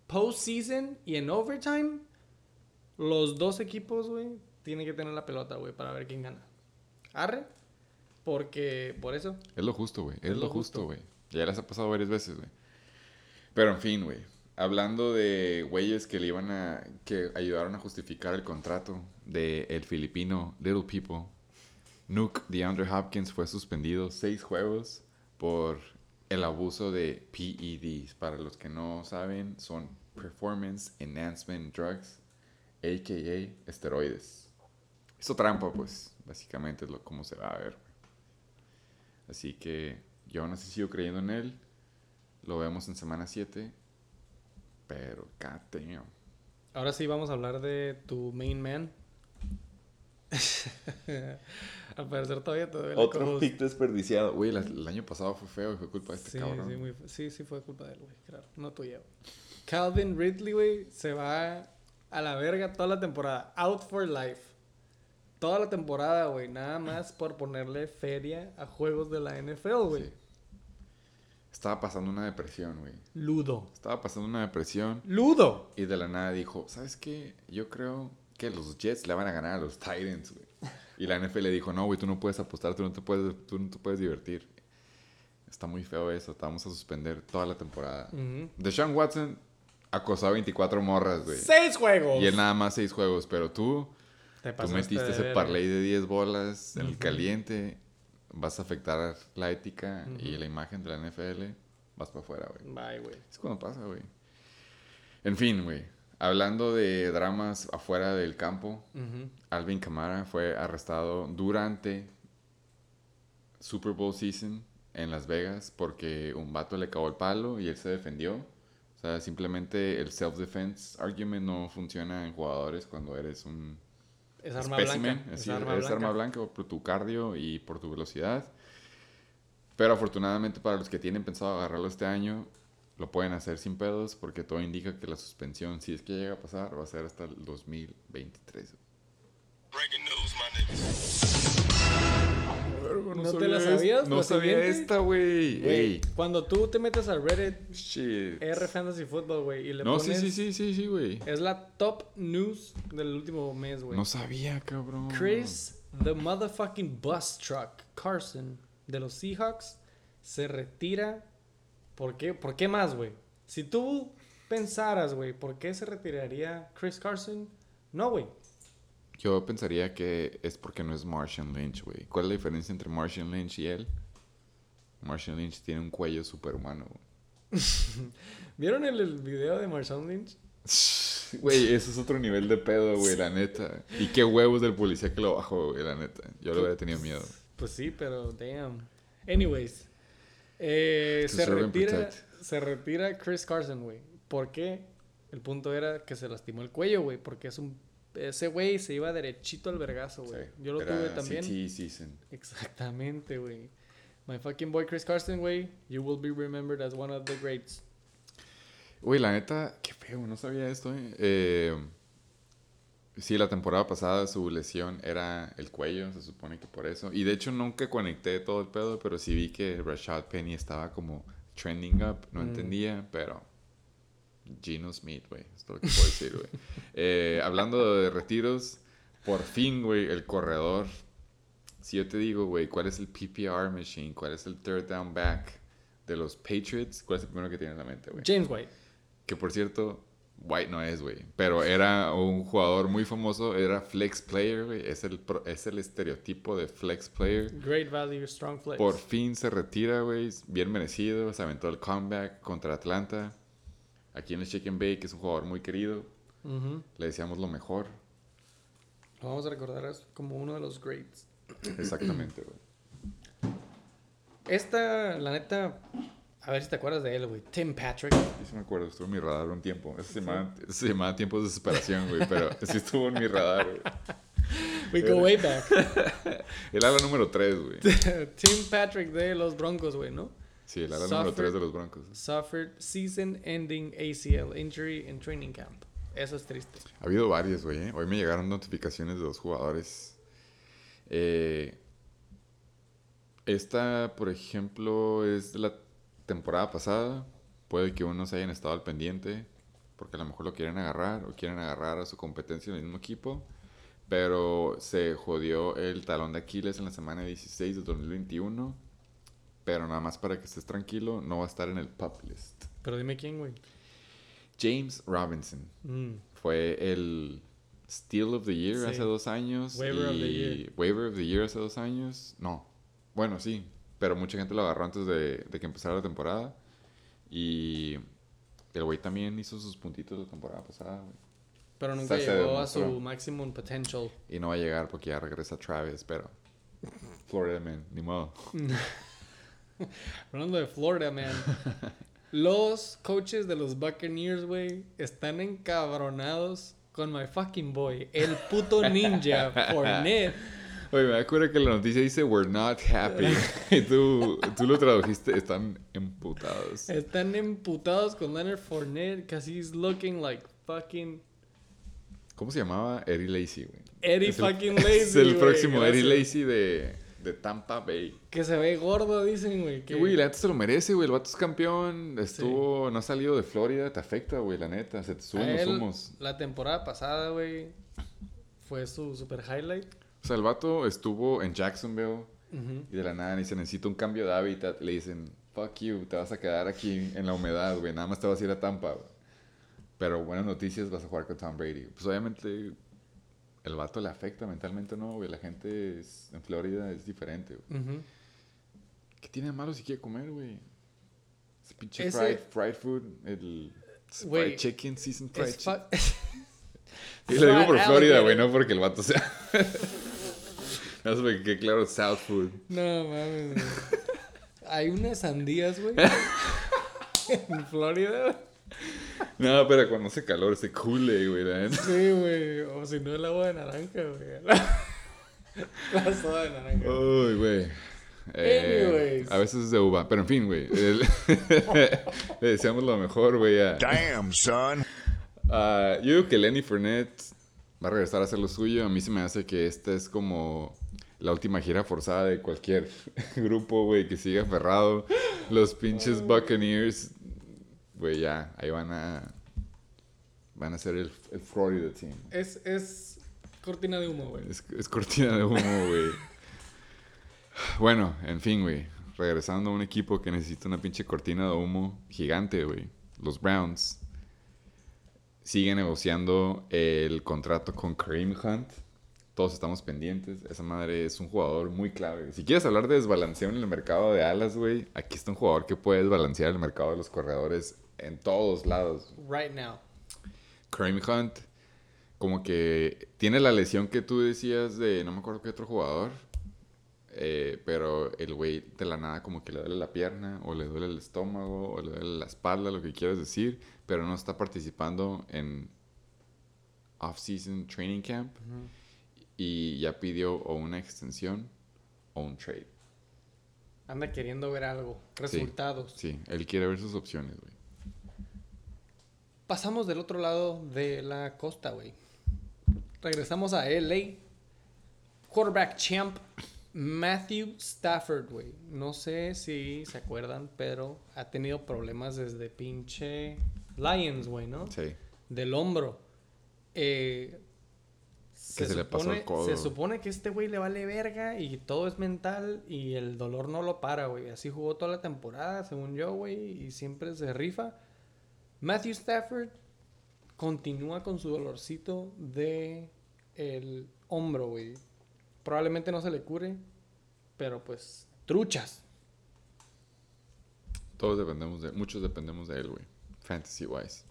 postseason y en overtime, los dos equipos, güey, tienen que tener la pelota, güey, para ver quién gana. Arre. Porque, por eso. Es lo justo, güey. Es, Es lo justo. güey. Ya les ha pasado varias veces, güey. Pero en fin, güey. Hablando de güeyes que le iban a. que ayudaron a justificar el contrato de el filipino Little People. Nuke DeAndre Hopkins fue suspendido seis juegos por el abuso de PEDs. Para los que no saben, son Performance Enhancement Drugs, a.k.a. esteroides. Hizo trampa, pues, básicamente es lo como se va a ver. Así que yo aún así sigo creyendo en él. Lo vemos en semana 7. Pero, damn. Ahora sí vamos a hablar de tu main man. Al parecer todavía te Otro pick desperdiciado. Güey, el año pasado fue feo y fue culpa de este Sí, cabrón. sí, muy- sí, sí fue culpa de él, güey, claro. No tuya, güey. Calvin Ridley, güey, se va a la verga toda la temporada. Out for life. Toda la temporada, güey. Nada más por ponerle feria a juegos de la NFL, güey. Sí. Estaba pasando una depresión, güey. Ludo. Estaba pasando una depresión ¡Ludo! y de la nada dijo, ¿sabes qué? Yo creo que los Jets le van a ganar a los Titans, güey. Y la NFL le dijo, no, güey, tú no puedes apostar, tú no te puedes, tú no te puedes divertir. Está muy feo eso, te vamos a suspender toda la temporada. Ujú. Deshaun Watson acosó a 24 morras, güey. ¡Seis juegos! Y él nada más 6 juegos, pero tú, Te tú metiste de ese parlay de 10 bolas en el caliente, vas a afectar la ética y la imagen de la NFL, vas para afuera, güey. Bye, güey. Es cuando pasa, güey. En fin, güey. Hablando de dramas afuera del campo. Alvin Kamara fue arrestado durante Super Bowl season en Las Vegas porque un vato le cagó el palo y él se defendió. O sea, simplemente el self-defense argument no funciona en jugadores cuando eres un Es arma specimen. blanca. Es arma es arma blanca. blanca por tu cardio y por tu velocidad. Pero afortunadamente para los que tienen pensado agarrarlo este año, lo pueden hacer sin pedos porque todo indica que la suspensión, si es que llega a pasar, va a ser hasta el 2023. ¿No te la sabías? No ¿La sabía siguiente? esta, güey. Güey, Ey, Cuando tú te metes a Reddit, shit. R Fantasy Football, güey, y le No, sí, pones... sí, sí, sí, sí, güey. Es la top news del último mes, güey. No sabía, cabrón. Chris, the motherfucking bus truck, Carson, de los Seahawks, se retira. ¿Por qué? ¿Por qué más, güey? Si tú pensaras, güey, ¿por qué se retiraría Chris Carson? No, güey. Yo pensaría que es porque no es Martian Lynch, güey. ¿Cuál es la diferencia entre Martian Lynch y él? Martian Lynch tiene un cuello superhumano. güey. ¿Vieron el, el video de Marshawn Lynch? Güey, eso es otro nivel de pedo, güey, la neta. Y qué huevos del policía que lo bajó, güey, la neta. Yo le hubiera tenido miedo. Pues sí, pero damn. Anyways, eh, To se retira, se retira Chris Carson, güey. ¿Por qué? El punto era que se lastimó el cuello, güey, porque es un ese güey se iba derechito al vergazo, güey. Sí, Yo lo tuve también. CT season. Exactamente, güey. My fucking boy Chris Carson, güey, you will be remembered as one of the greats. Güey, la neta, qué feo, no sabía esto, eh. Eh, Sí, la temporada pasada su lesión era el cuello, se supone que por eso. Y de hecho nunca conecté todo el pedo, pero sí vi que Rashad Penny estaba como trending up. No Mm. entendía, pero Gino Smith, güey. Es todo lo que puedo decir, güey. Eh, hablando de retiros, por fin, güey, el corredor. Si yo te digo, güey, ¿cuál es el PPR machine? ¿Cuál es el third down back de los Patriots? ¿Cuál es el primero que tienes en la mente, güey? James White. Que por cierto, White no es, güey. Pero era un jugador muy famoso. Era flex player, güey. Es el, es el estereotipo de flex player. Great value, strong flex. Por fin se retira, güey. Bien merecido. Se aventó el comeback contra Atlanta. Aquí en el Chicken Bay, que es un jugador muy querido. Ujú. Le deseamos lo mejor. Lo vamos a recordar como uno de los greats. Exactamente, güey. Esta, la neta, a ver si te acuerdas de él, güey. Tim Patrick. Sí, sí me acuerdo. Estuvo en mi radar un tiempo. Eso se llamaba, eso se llamaba tiempos de desesperación, güey. Pero sí estuvo en mi radar, güey. We go way back. El ala número 3, güey. Tim Patrick de los Broncos, güey, ¿no? Sí, el ala número Suffered- 3 de los Broncos. Suffered season-ending ACL injury in training camp. Eso es triste. Ha habido varios, güey. ¿eh? Hoy me llegaron notificaciones de dos jugadores. Eh, esta, por ejemplo, es de la temporada pasada. Puede que unos hayan estado al pendiente porque a lo mejor lo quieren agarrar o quieren agarrar a su competencia en el mismo equipo. Pero se jodió el talón de Aquiles en la semana 16 de 2021. Pero nada más para que estés tranquilo, no va a estar en el pup list. Pero dime quién, güey. James Robinson Mm. fue el Steal of the Year Sí. hace dos años. Waiver of the y Year. Waiver of the Year hace dos años. No. Bueno, sí. pero mucha gente lo agarró antes de, de que empezara la temporada. Y el güey también hizo sus puntitos la temporada pasada, güey. Pero nunca llegó a su maximum potential. Y no va a llegar porque ya regresa Travis, pero... Florida, man, ni modo. Hablando de Florida, man. Los coaches de los Buccaneers, güey, están encabronados con my fucking boy, el puto ninja Fournette. Oye, me acuerdo que la noticia dice We're not happy. y tú, tú lo tradujiste, están emputados. Están emputados con Leonard Fournette because he's looking like fucking ¿Cómo se llamaba? Eddie Lacy, güey. Eddie Es el- fucking Es el próximo Eddie. Lacy de, de Tampa Bay. que se ve gordo, dicen, güey. Que, güey, la neta se lo merece, güey. El vato es campeón. Estuvo, no ha salido de Florida. Te afecta, güey, la neta. Se te a suben los él, humos. La temporada pasada, güey, fue su super highlight. O sea, el vato estuvo en Jacksonville Ujú. y de la nada dice, necesito un cambio de hábitat. Le dicen, fuck you, te vas a quedar aquí en la humedad, güey. Nada más te vas a ir a Tampa, güey. Pero buenas noticias, vas a jugar con Tom Brady. Pues obviamente el vato le afecta mentalmente, ¿no, güey? La gente es- en Florida es diferente, güey. Ujú. ¿Qué tiene de malo si quiere comer, güey? Ese pinche Ese- fried, fried food, el fried chicken, season fried chicken. Sí, lo digo por Florida, güey, no porque el vato sea... no sé porque claro, South food. No mames, güey. Hay unas sandías, güey. en Florida. güey. No, pero cuando hace calor, ese Kool-Aid, güey, la neta. Sí, güey. O si no, el agua de naranja, güey. La soda de naranja. Uy, güey. Eh, Anyways. a veces es de uva, pero en fin, güey. el- Le deseamos lo mejor, güey. a- Damn, son. Ah, yo digo que Lenny Fournette va a regresar a hacer lo suyo. A mí se me hace que esta es como la última gira forzada de cualquier grupo, güey, que siga aferrado. Los pinches Buccaneers, güey, ya, ahí van a... Van a ser el, el Florida team. Es, es cortina de humo, güey. Es, es cortina de humo, güey. Bueno, en fin, güey. Regresando a un equipo que necesita una pinche cortina de humo gigante, güey. Los Browns siguen negociando el contrato con Kareem Hunt. Todos estamos pendientes. Esa madre es un jugador muy clave. Si quieres hablar de desbalanceo en el mercado de alas, güey, aquí está un jugador que puede desbalancear el mercado de los corredores en todos lados. Right now. Kareem Hunt, como que tiene la lesión que tú decías de no me acuerdo qué otro jugador, eh, pero el güey de la nada como que le duele la pierna, o le duele el estómago, o le duele la espalda, lo que quieras decir, pero no está participando en off-season training camp y ya pidió o una extensión o un trade. Anda queriendo ver algo. Resultados. Sí, él quiere ver sus opciones, güey. Pasamos del otro lado de la costa, güey. Regresamos a LA. Quarterback champ Matthew Stafford, güey. No sé si se acuerdan, pero ha tenido problemas desde pinche Lions, güey, ¿no? Sí. Del hombro. Eh, se le pasó el codo. Se supone que este güey le vale verga y todo es mental y el dolor no lo para, güey. Así jugó toda la temporada, según yo, güey, y siempre se rifa. Matthew Stafford continúa con su dolorcito de el hombro, güey. Probablemente no se le cure, pero pues truchas. Todos dependemos de, muchos dependemos de él, güey. Fantasy wise.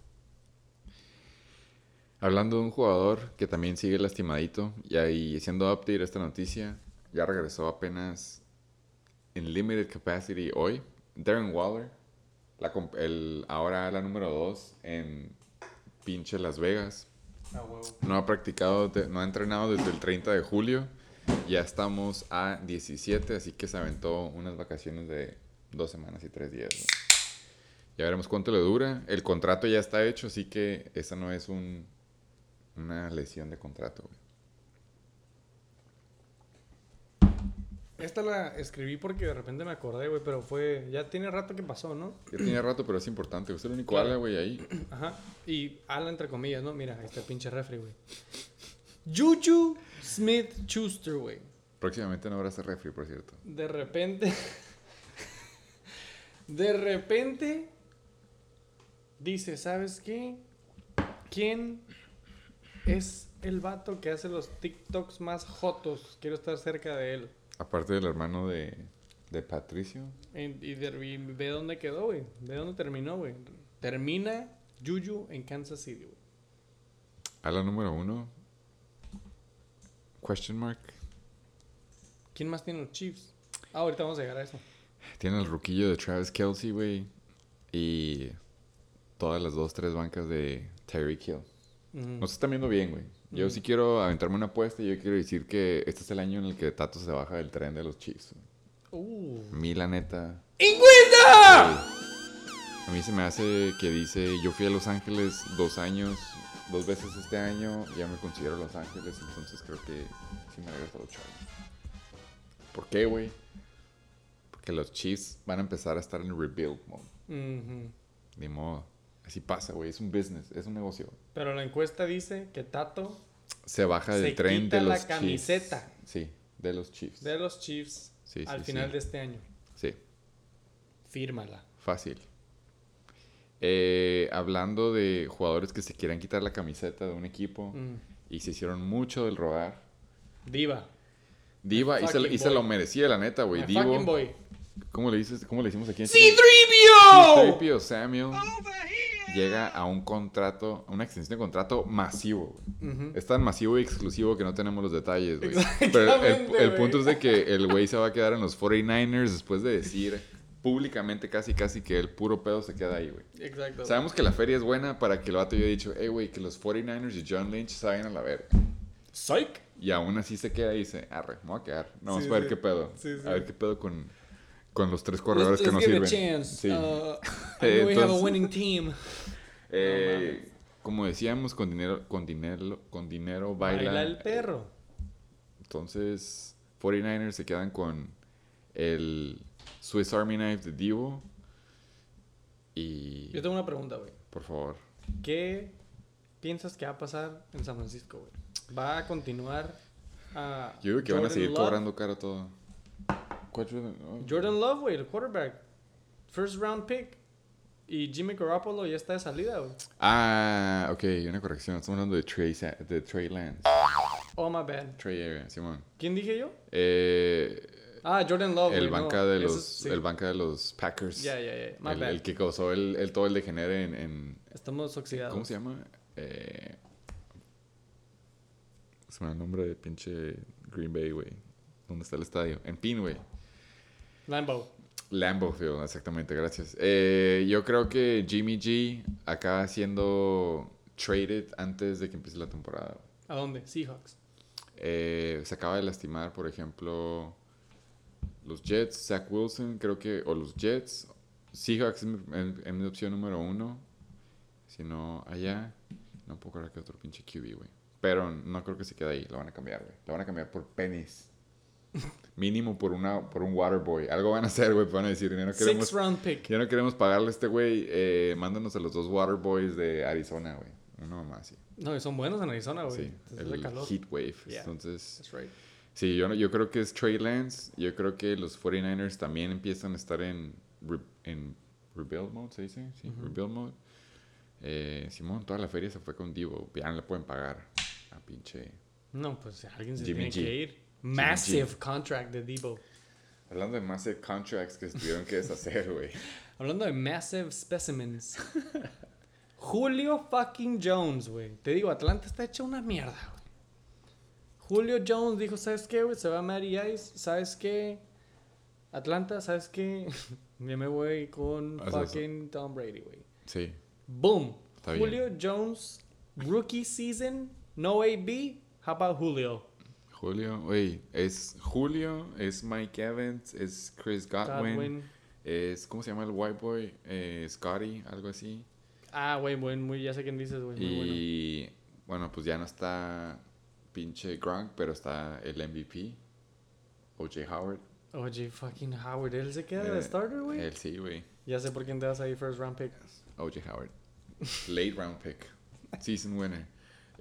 Hablando de un jugador que también sigue lastimadito, y ahí siendo update esta noticia, ya regresó apenas en limited capacity hoy. Darren Waller, la el, ahora la número 2 en pinche Las Vegas. No ha practicado, no ha entrenado desde el 30 de julio. Ya estamos a 17, así que se aventó unas vacaciones de dos semanas y tres días. ¿no? Ya veremos cuánto le dura. El contrato ya está hecho, así que esa no es un, una lesión de contrato. güey. Esta la escribí porque de repente me acordé, güey, pero fue... Ya tiene rato que pasó, ¿no? Ya tenía rato, pero es importante. Usted es el único ala, güey, ahí. Ajá. Y ala entre comillas, ¿no? Mira, ahí está el pinche refri, güey. Juju Smith Schuster, güey. Próximamente no habrá ese refri, por cierto. De repente. de repente. Dice, ¿sabes qué? ¿Quién es el vato que hace los TikToks más jotos? Quiero estar cerca de él. Aparte del hermano de De Patricio. Y, de- y ve dónde quedó, güey. Ve dónde terminó, güey. Termina Juju en Kansas City, güey. A la número uno. Question mark. ¿Quién más tiene los Chiefs? Ah, ahorita vamos a llegar a eso. Tiene el ruquillo de Travis Kelsey, güey. Y todas las dos, tres bancas de Hill. Ujú. Nos están viendo bien, güey. Yo sí quiero aventarme una apuesta y yo quiero decir que este es el año en el que Tato se baja del tren de los Chiefs. Uh. A mí, la neta. A mí se me hace que dice: Yo fui a Los Ángeles dos años, dos veces este año, ya me considero Los Ángeles, entonces creo que sí me regreso a los Chargers. ¿Por qué, güey? Porque los Chiefs van a empezar a estar en rebuild mode. Ni modo. Así pasa, güey. Es un business, es un negocio. Pero la encuesta dice que Tato Se baja del Se tren quita de la los camiseta. Chiefs. Sí, de los Chiefs. de los Chiefs Sí, al sí, final sí. de este año. Sí, Fírmala. fácil. Eh, hablando de jugadores que se quieran quitar la camiseta de un equipo Mm. y se hicieron mucho del rogar. Diva. Diva, y se, y lo merecía, la neta, güey. Divo. boy. ¿Cómo le dices? ¿Cómo le decimos aquí? en ¡C-3PO! C-3PO Samuel llega a un contrato, a una extensión de contrato masivo. Es tan masivo y exclusivo que no tenemos los detalles, güey. Pero el, punto es de que el güey se va a quedar en los 49ers después de decir públicamente casi casi que el puro pedo se queda ahí, güey. Exacto. Sabemos que la feria es buena para que el vato haya dicho, hey, güey, que los 49ers y John Lynch vayan a la verga. Psych. Y aún así se queda y dice, arre, me voy a quedar. No, vamos Sí, a ver sí. qué pedo. Sí, sí. A ver qué pedo con, con los tres corredores Let's, que let's no give sirven. a chance. Sí. Uh, I know we have a winning team. Eh, como decíamos, con dinero, con dinero, con dinero baila. Baila el perro. Entonces, 49ers se quedan con el Swiss Army Knife de Divo. Y, Yo tengo una pregunta, güey. por favor, ¿Qué piensas que va a pasar en San Francisco, güey? ¿Va a continuar a yo creo que van a Jordan seguir Love? cobrando caro todo. Jordan Love, güey, el quarterback. First round pick. Y Jimmy Garoppolo ya está de salida, güey. Ah, ok, una corrección. Estamos hablando de Trey, de Trey Lance. Oh, my bad. Trey Area, Simón. ¿Quién dije yo? Eh, Ah, Jordan Love, el, no, banca de los, es- sí. el banca de los Packers. Ya, ya, ya. My el, bad. el que causó el, el- todo el degenere en, en- Estamos oxidados. ¿Cómo se llama? Eh, se me da el nombre de pinche Green Bay, güey. ¿Dónde está el estadio? En Pin, güey. Lambo. Lambeau Field, exactamente, gracias. Eh, yo creo que Jimmy G acaba siendo traded antes de que empiece la temporada. ¿A dónde? Seahawks. Eh, se acaba de lastimar, por ejemplo, los Jets, Zach Wilson, creo que, o los Jets. Seahawks es mi, opción número uno. Si no, allá, no puedo creer que otro pinche QB, güey. Pero no creo que se quede ahí, lo van a cambiar, güey. Lo van a cambiar por pennies. Mínimo por una por un waterboy. Algo van a hacer, güey. Van a decir, ya no queremos, Six round pick. ya no queremos pagarle a este güey. Eh, mándanos a los dos waterboys de Arizona, güey. Uno más, sí. No, y son buenos en Arizona, güey. Sí, Entonces, el calor. heat wave. Yeah. Entonces, That's right. Sí, yo, no- yo creo que es Trey Lance. Yo creo que los 49ers también empiezan a estar en, re- en rebuild mode, ¿se dice? Sí, rebuild mode. Eh, Simón, toda la feria se fue con Divo. Ya no le pueden pagar a pinche... No, pues alguien se Jimmy tiene G. que ir. Massive contract de Debo. Hablando de massive contracts que tuvieron que deshacer, güey. Hablando de massive specimens. Julio fucking Jones, güey. Te digo, Atlanta está hecha una mierda, güey. Julio Jones dijo, ¿sabes qué, güey? Se va a Matty Ice. ¿Sabes qué? Atlanta, ¿sabes qué? Ya me voy con eso. fucking Tom Brady, güey. Sí. Boom. Está bien. Julio Jones, rookie season, no AB. How about Julio? Julio, güey, es Julio, es Mike Evans, es Chris Godwin, Godwin. es, ¿cómo se llama el white boy? Eh, Scotty, algo así. Ah, güey, buen, muy, ya sé quién dices, güey. Muy bueno. Y bueno, pues ya no está pinche Gronk, pero está el MVP, OJ Howard. Oye, fucking Howard, él se queda de Eh, starter, güey. Él sí, güey. Ya sé por quién te vas a ir first round pick. OJ Howard. Late round pick. Season winner.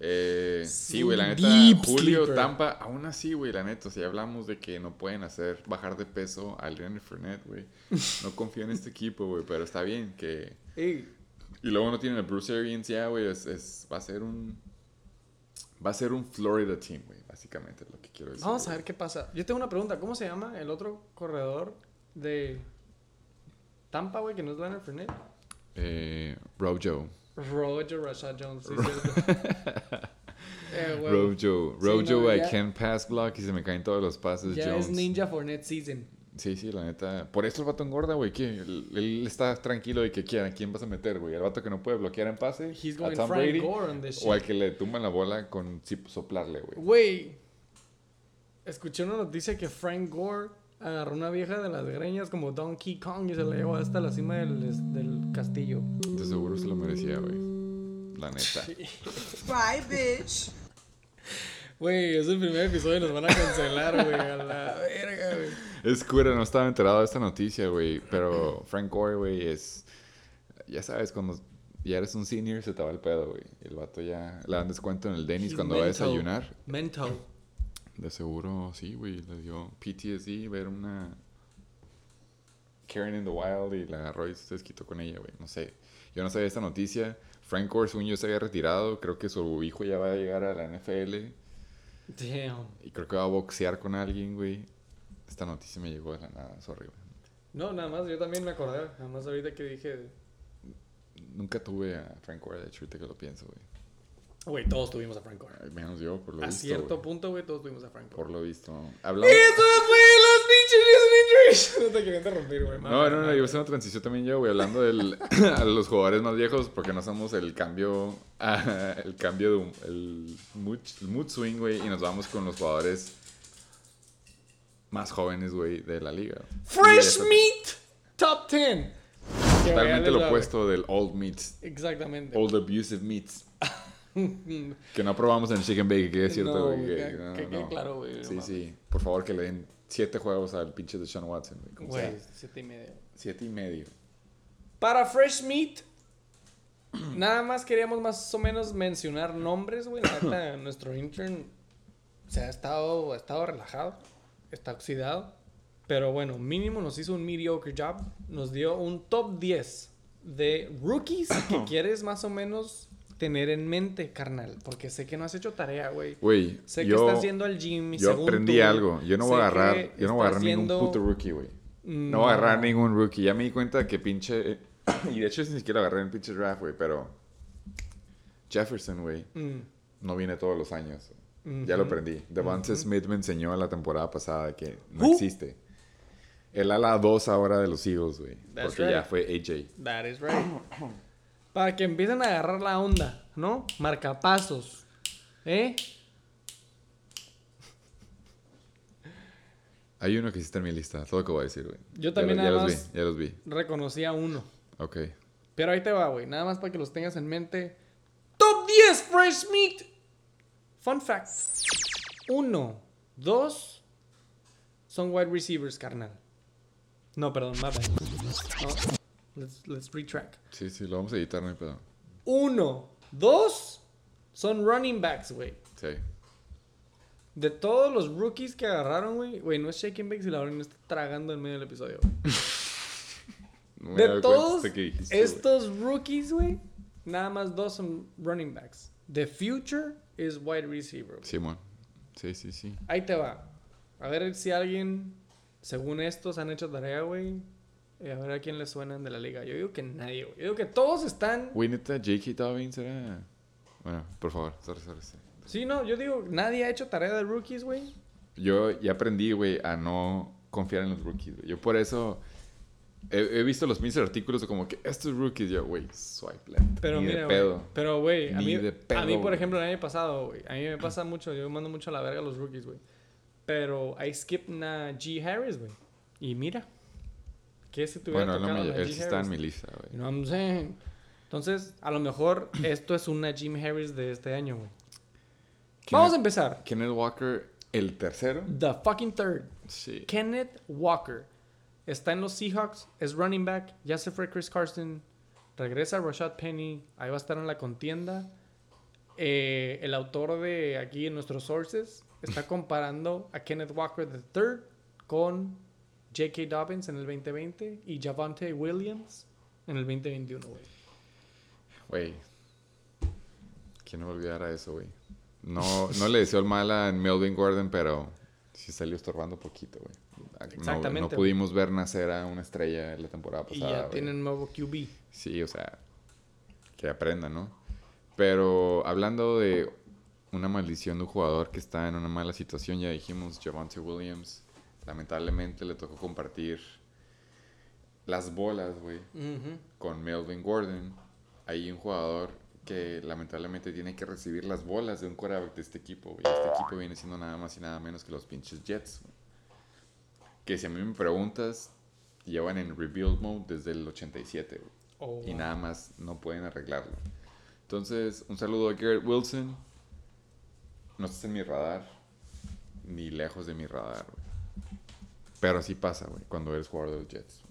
Eh, sí, güey, la neta. Deep Julio, sleeper. Tampa, aún así, güey, la neta. Si hablamos de que no pueden hacer bajar de peso al Leonard Fournette, güey. No confío en este equipo, güey, pero está bien que. Ey, Y luego no tienen a Bruce Arians ya, güey. Es, es- va a ser un. Va a ser un Florida team, güey, básicamente, es lo que quiero decir. vamos a ver qué pasa. Yo tengo una pregunta. ¿Cómo se llama el otro corredor de Tampa, güey, que no es Leonard Fournette. Eh, Rojo. Roger Rashad Jones, sí, eh, güey. Rojo. Sí, Rojo, no, I ya- can't pass block y se me caen todos los pases. Ya Jones. es Ninja Fournette season. Sí, sí, la neta. Por eso el vato engorda, güey. Él, él está tranquilo de que quiera. ¿A quién vas a meter, güey? ¿Al vato que no puede bloquear en pase? He's ¿A going Tom Frank Brady? Gore on this ¿O al que le tumban la bola con sí, soplarle, güey? Güey, escuché una noticia que Frank Gore agarró una vieja de las greñas como Donkey Kong y se la llevó hasta la cima del, del castillo. De seguro se lo merecía, güey. La neta. Bye, bitch. Güey, es el primer episodio y nos van a cancelar, güey. A la verga, güey. Es cura, no estaba enterado de esta noticia, güey. Pero Frank Gore, güey, es. Ya sabes, cuando ya eres un senior, se te va el pedo, güey. El vato ya le dan descuento en el Dennis He's cuando va a desayunar. Mental. De seguro, sí, güey. Le dio PTSD ver una. Karen in the Wild y la agarró y se desquitó con ella, güey. No sé. Yo no sabía esta noticia. Frank Gore, según yo, se había retirado. Creo que su hijo ya va a llegar a la NFL. Damn. Y creo que va a boxear con alguien, güey. Esta noticia me llegó de la nada, sorry, güey. No, nada más, yo también me acordé. Nada más ahorita que dije. Nunca tuve a Frank Gore, de hecho, ahorita que lo pienso, güey. Güey, todos tuvimos a Frank Gore. Al menos yo, por lo A visto. cierto güey. punto, güey, todos tuvimos a Frank Gore. Por lo visto. ¡Y Hablamos... eso fue los! No te quería interrumpir, güey. No, no, no, a hacer una transición también yo, güey, hablando del, a los jugadores más viejos, porque no hacemos el cambio, ah, el cambio de un- el mood, el mood swing, güey, y nos vamos con los jugadores más jóvenes, güey, de la liga. Fresh Meat Top 10. Que, güey, ya Totalmente lo opuesto del old meats. Exactamente. old abusive meats, que no probamos en el Chicken Bake, que es cierto, No, que- que- no, que no. claro, güey, Sí, sí, por favor que le den siete juegos al pinche de Sean Watson, güey. siete y medio. Siete y medio. Para Fresh Meat, nada más queríamos más o menos mencionar nombres, güey. Nuestro intern se ha estado, ha estado relajado, está oxidado. Pero bueno, mínimo nos hizo un mediocre job. Nos dio un top 10 de rookies que quieres más o menos tener en mente, carnal. Porque sé que no has hecho tarea, güey. Güey, Sé yo, que estás yendo al gym. yo según aprendí tú. algo. Yo no voy a agarrar, yo no voy a agarrar ningún puto rookie, güey. No voy a agarrar ningún rookie. Ya me di cuenta que pinche. Y de hecho, ni siquiera agarré en pinche draft, güey. Pero. Jefferson, güey. Mm, No viene todos los años. Ya lo aprendí. Devonta Smith me enseñó la temporada pasada que no Who? existe. El ala 2 ahora de los Eagles, güey. Porque ya fue AJ. That is right. Para que empiecen a agarrar la onda, ¿no? Marcapasos. ¿Eh? Hay uno que sí está en mi lista. Todo lo que voy a decir, güey. Yo Ya también ya, nada los más- vi. Ya los vi. Reconocí a uno. Ok. Pero ahí te va, güey. Nada más para que los tengas en mente. Top 10 Fresh Meat. Fun fact. Uno, dos son wide receivers, carnal. No, perdón, bad. No, let's, let's retrack. Sí, sí, lo vamos a editar, no hay pedo. Uno, dos son running backs, güey. Sí. De todos los rookies que agarraron, güey. Güey, no es shaking bakes y la no está tragando en medio del episodio. No me De todos dijiste, estos rookies, güey, nada más dos son running backs. The future is wide receiver. güey. Simón. Sí, sí, sí. Ahí te va. A ver si alguien, según estos, han hecho tarea, güey. Eh, a ver a quién le suenan de la liga. Yo digo que nadie, güey. Yo digo que todos están. Güey, neta, J.K. Dobbins era... Bueno, por favor, sorry, sorry. sí. Sí, no, yo digo, nadie ha hecho tarea de rookies, güey. Yo ya aprendí, güey, a no confiar en los rookies, güey. Yo por eso he, he visto los mismos artículos como que estos rookies, yo, güey, swipe left. Pero Ni mira, de pedo. Pero, güey, a mí, de a pedo, mí, por güey. ejemplo, el año pasado, güey, a mí me pasa mucho, yo mando mucho a la verga a los rookies, güey. Pero I skip a G. Harris, güey. Y mira, que si tuviera Bueno, no tocado una él G. está en mi lista, You güey. know what I'm saying? Entonces, a lo mejor esto es una Jim Harris de este año, güey. Vamos a empezar. Kenneth Walker, el tercero. The fucking third. Sí. Kenneth Walker. Está en los Seahawks, es running back. Ya se fue Chris Carson. Regresa Rashad Penny. Ahí va a estar en la contienda. Eh, el autor de aquí en nuestros sources está comparando a Kenneth Walker III con J.K. Dobbins en el 2020 y Javante Williams en el 2021, güey. Güey. ¿Quién no va a olvidar a eso, güey? No, no le deseo el mal a Melvin Gordon, pero sí salió estorbando poquito, güey. No- No, Exactamente, pudimos ver nacer a una estrella la temporada Y pasada. ya güey. tienen nuevo QB. Sí, o sea, que aprendan, ¿no? Pero hablando de una maldición de un jugador que está en una mala situación, ya dijimos, Javante Williams, lamentablemente le tocó compartir las bolas, güey, con Melvin Gordon. Hay un jugador que lamentablemente tiene que recibir las bolas de un quarterback de este equipo, güey. Este equipo viene siendo nada más y nada menos que los pinches Jets. Que si a mí me preguntas, llevan en rebuild mode desde el 87, güey Oh, y wow. nada más no pueden arreglarlo. Entonces, un saludo a Garrett Wilson. No estás en mi radar, ni lejos de mi radar, güey. Pero así pasa, güey, cuando eres jugador de los Jets.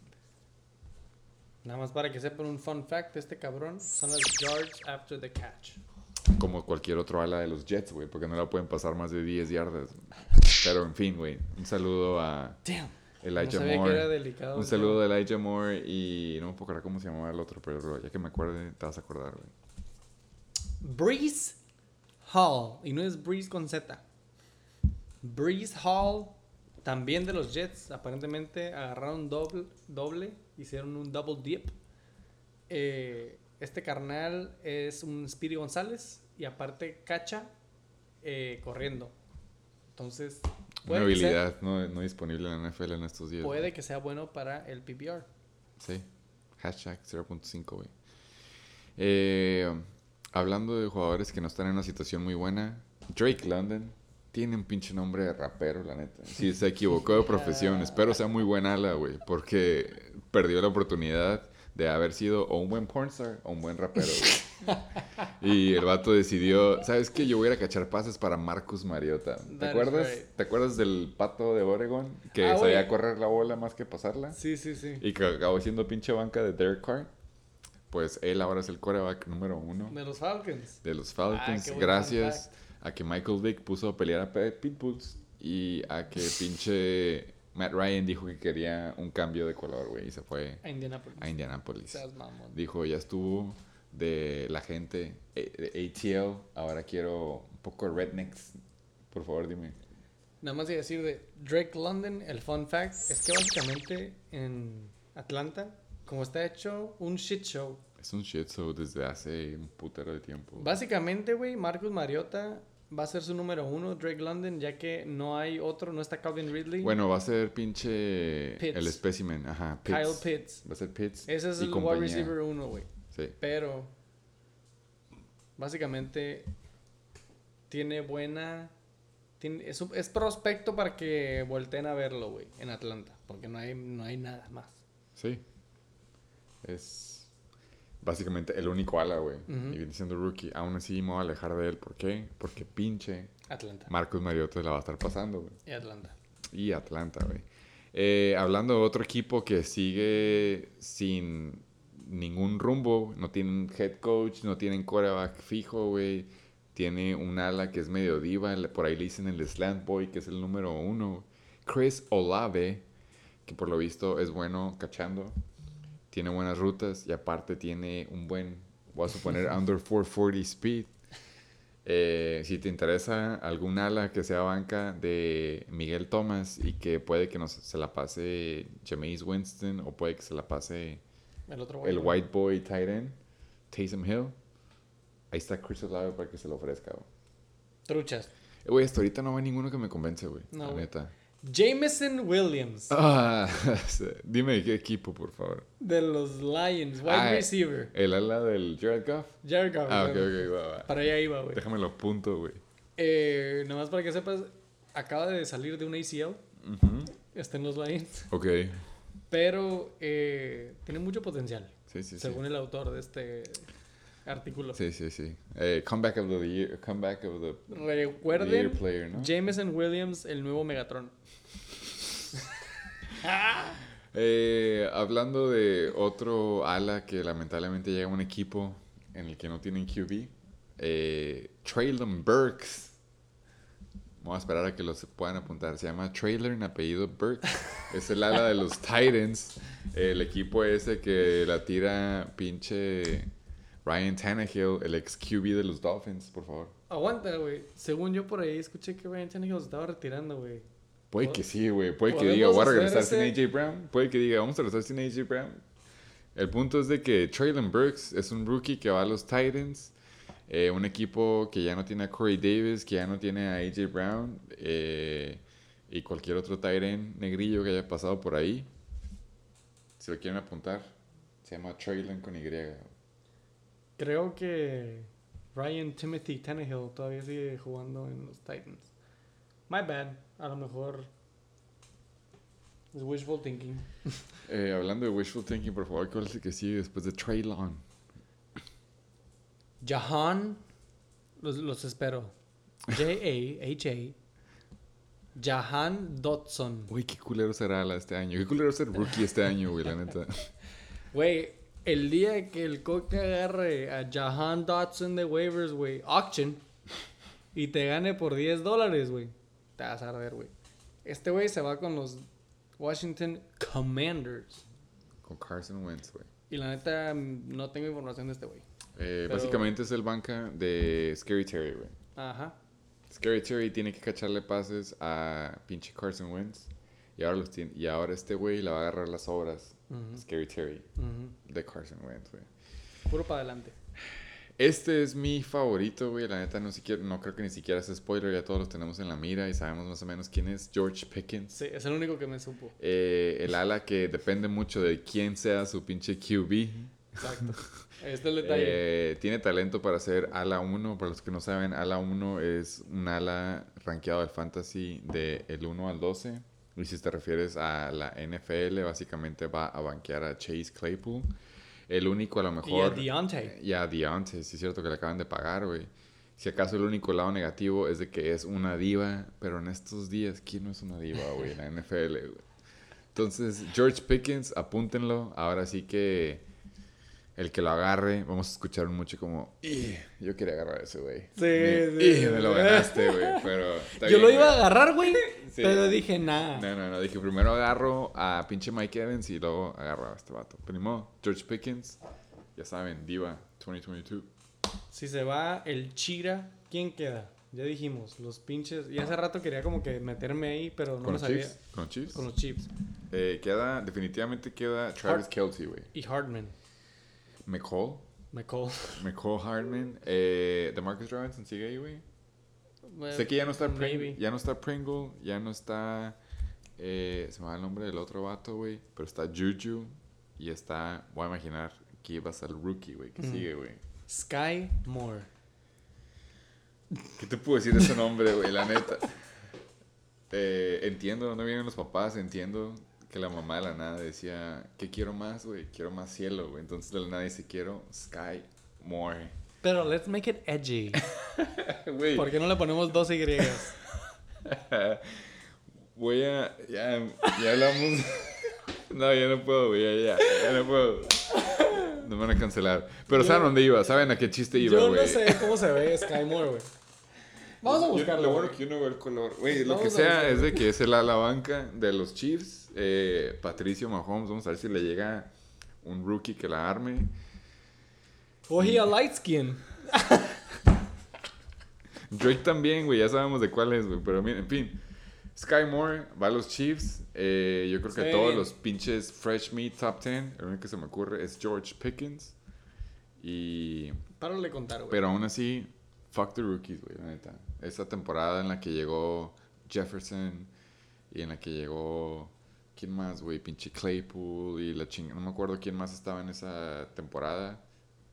Nada más para que sepan un fun fact, este cabrón son las yards after the catch. Como cualquier otro ala de los Jets, güey, porque no la pueden pasar más de 10 yardas. Pero en fin, güey, un saludo a Damn. Elijah no sabía Moore. que era delicado. Un saludo a Elijah Moore y no me puedo acordar cómo se llamaba el otro, pero ya que me acuerde, te vas a acordar, güey. Breeze Hall. Y no es Breeze con Z. Breeze Hall, también de los Jets. Aparentemente agarraron doble, doble hicieron un double dip. Eh, este carnal es un Speedy González y aparte cacha eh, corriendo. Entonces, Una puede sea, habilidad no, no disponible en la NFL en estos días. puede que sea bueno para el PPR. Sí. Hashtag 0.5, güey. Eh, hablando de jugadores que no están en una situación muy buena, Drake London tiene un pinche nombre de rapero, la neta. Sí, se equivocó de profesión. Espero sea muy buen ala, güey, porque perdió la oportunidad de haber sido o un buen pornstar o un buen rapero, güey. Y el vato decidió, ¿sabes qué? Yo voy a ir a cachar pases para Marcus Mariota. ¿Te That acuerdas? right. ¿Te acuerdas del pato de Oregon que Ah, sabía correr la bola más que pasarla? Sí, sí, sí. Y que acabó siendo pinche banca de Derek Carr. Pues él ahora es el quarterback número uno De los Falcons. de los Ah, Falcons. gracias a que Michael Vick puso a pelear a Pet Pitbulls y a que pinche Matt Ryan dijo que quería un cambio de color, güey, y se fue A Indianapolis. a. Dijo, ya estuvo de la gente eh, de ATL, ahora quiero un poco de rednecks. Por favor, dime. Nada más a decir de Drake London, el fun fact es que básicamente en Atlanta, como está hecho un shit show, Es un shit show desde hace un putero de tiempo. básicamente, güey, Marcus Mariota va a ser su número uno, Drake London, ya que no hay otro, no está Calvin Ridley, Bueno, va a ser pinche Pitts. el specimen, ajá, Pitts. Kyle Pitts. Va a ser Pitts. Ese es y el compañía. wide receiver uno, güey. Sí. Pero básicamente tiene buena. Tiene, es, es prospecto para que volteen a verlo, güey, en Atlanta. Porque no hay, no hay nada más. Sí. Es básicamente el único ala, güey. Y viene siendo rookie. Aún así me voy a alejar de él. ¿Por qué? Porque pinche Atlanta. Marcus Mariota la va a estar pasando, güey. Y Atlanta. Y Atlanta, güey. Eh, hablando de otro equipo que sigue sin ningún rumbo, no tienen head coach, no tienen quarterback fijo, güey. Tiene un ala que es medio diva, por ahí le dicen el slant boy, que es el número uno. Chris Olave, que por lo visto es bueno cachando, tiene buenas rutas y aparte tiene un buen, voy a suponer, under 440 speed. Eh, si te interesa algún ala que sea banca de Miguel Thomas y que puede que nos, se la pase Jameis Winston o puede que se la pase El otro güey. el white boy tight end, Taysom Hill, ahí está Chris Olave para que se lo ofrezca. Truchas. Eh, Güey, hasta ahorita no hay ninguno que me convence, güey. No, la neta. Jameson Williams. Ah, dime qué equipo, por favor. De los Lions. Wide Ah, receiver. El ala del Jared Goff. Jared Goff. Ah, ok, ok, va, va. Para allá iba, güey. Déjame lo punto, güey. Eh, nada más para que sepas, acaba de salir de un ACL. Ujú. Está en los Lions. Ok. Pero eh, tiene mucho potencial. Sí, sí, sí. según el autor de este artículo. Sí, sí, sí. Eh, comeback of the year, comeback of the, year player, ¿no? Jameson Williams, el nuevo Megatron. Eh, hablando de otro ala que lamentablemente llega a un equipo en el que no tienen QB, eh, Traylon Burks. Vamos a esperar a que los puedan apuntar. Se llama Trailer en apellido Burks. es el ala de los Titans. El equipo ese que la tira pinche Ryan Tannehill, el ex QB de los Dolphins, por favor. Aguanta, güey. Según yo por ahí escuché que Ryan Tannehill se estaba retirando, güey. Puede que sí, güey. Puede que diga, voy a regresar sin AJ Brown. Puede que diga, vamos a regresar sin AJ Brown. El punto es de que Traylon Burks es un rookie que va a los Titans. eh, un equipo que ya no tiene a Corey Davis, que ya no tiene a AJ Brown. eh, y cualquier otro Titan negrillo que haya pasado por ahí. Si lo quieren apuntar, se llama Traylon con Y. Creo que Ryan Timothy Tannehill todavía sigue jugando en los Titans. My bad. A lo mejor es wishful thinking. Eh, hablando de wishful thinking, por favor, ¿cuál es el que sigue después de Traylon? Jahan, los, los espero. J-A-H-A. Jahan Dotson. Uy, qué culero será la este año. Qué culero ser rookie este año, güey, la neta. Güey, el día que el coque agarre a Jahan Dotson de waivers, güey, auction, y te gane por 10 dólares, güey, te vas a arder, güey. Este güey se va con los Washington Commanders. Con Carson Wentz, güey. Y la neta, no tengo información de este güey. Eh, Pero- Básicamente es el banca de Scary Terry, güey. Ajá. Scary Terry tiene que cacharle pases a pinche Carson Wentz. Y ahora, los tiene, y ahora este güey le va a agarrar las obras. Scary Terry ujú. de Carson Wentz, güey. Puro para adelante. Este es mi favorito, güey. La neta no, siquiera, no creo que ni siquiera sea spoiler. Ya todos los tenemos en la mira y sabemos más o menos quién es. George Pickens. Sí, es el único que me supo. Eh, el ala que depende mucho de quién sea su pinche QB. Exacto. Este es el detalle. Eh, tiene talento para ser ala 1. Para los que no saben, ala 1 es un ala rankeado del fantasy de el 1 al 12. Y si te refieres a la NFL, básicamente va a banquear a Chase Claypool. El único a lo y a mejor... Deontay. Y a Deontay, sí es cierto que le acaban de pagar, güey. Si acaso el único lado negativo es de que es una diva, pero en estos días, ¿quién no es una diva, güey? En la NFL, güey. Entonces, George Pickens, apúntenlo. Ahora sí que el que lo agarre, vamos a escuchar mucho como, "Ih, yo quería agarrar a ese, güey. Sí, Me- sí, "Ih, me lo ganaste, güey. Pero Yo bien, lo iba a agarrar, güey. Sí. Pero dije, nah. No, no, no. Dije, primero agarro a pinche Mike Evans y luego agarro a este vato. Primo, George Pickens, ya saben, diva 2022. Si se va el Chira, ¿quién queda? Ya dijimos, los pinches. Y hace rato quería como que meterme ahí, pero no ¿Con me los sabía. ¿Con los Chiefs? Con los Chiefs. Eh, queda, definitivamente queda Travis Hart- Kelce, güey. Y Hardman. McCall. McCall. McCall Hardman. Eh, DeMarcus Robinson sigue ahí, güey. Sé que ya no está Pringle. Ya no está Pringle. Ya no está. eh, se me va el nombre del otro vato, güey. Pero está Juju. Y está. Voy a imaginar que iba a ser el rookie, güey. Que Mm. sigue, güey. Sky Moore. ¿Qué te puedo decir de ese nombre, güey? La neta. Eh, entiendo dónde vienen los papás. Entiendo que la mamá de la nada decía, ¿qué quiero más, güey? Quiero más cielo, güey. Entonces de la nada dice, quiero Sky More. Pero let's make it edgy. Güey, ¿Por qué no le ponemos dos Y? voy a... Ya, ya hablamos... no, ya no puedo, güey. Ya, ya, ya no puedo. Nos van a cancelar. Pero ¿saben dónde iba? ¿Saben a qué chiste iba, Yo güey? no sé cómo se ve Sky Moore, güey. Vamos a Yo- buscarlo. Lo güey. bueno que yo no veo el color. Güey, lo que sea es de que es el ala banca de los Chiefs. Eh, Patricio Mahomes. Vamos a ver si le llega un rookie que la arme. Cogí a Light Skin. Drake también, güey. Ya sabemos de cuál es, güey. Pero miren, en fin. Sky Moore va a los Chiefs. Eh, yo creo que Sí. todos los pinches Fresh Meat Top 10. El único que se me ocurre es George Pickens. Y Párale contar, güey. Pero aún así, fuck the rookies, güey, la neta. Esa temporada en la que llegó Jefferson y en la que llegó. ¿Quién más, güey? Pinche Claypool y la chinga. No me acuerdo quién más estaba en esa temporada.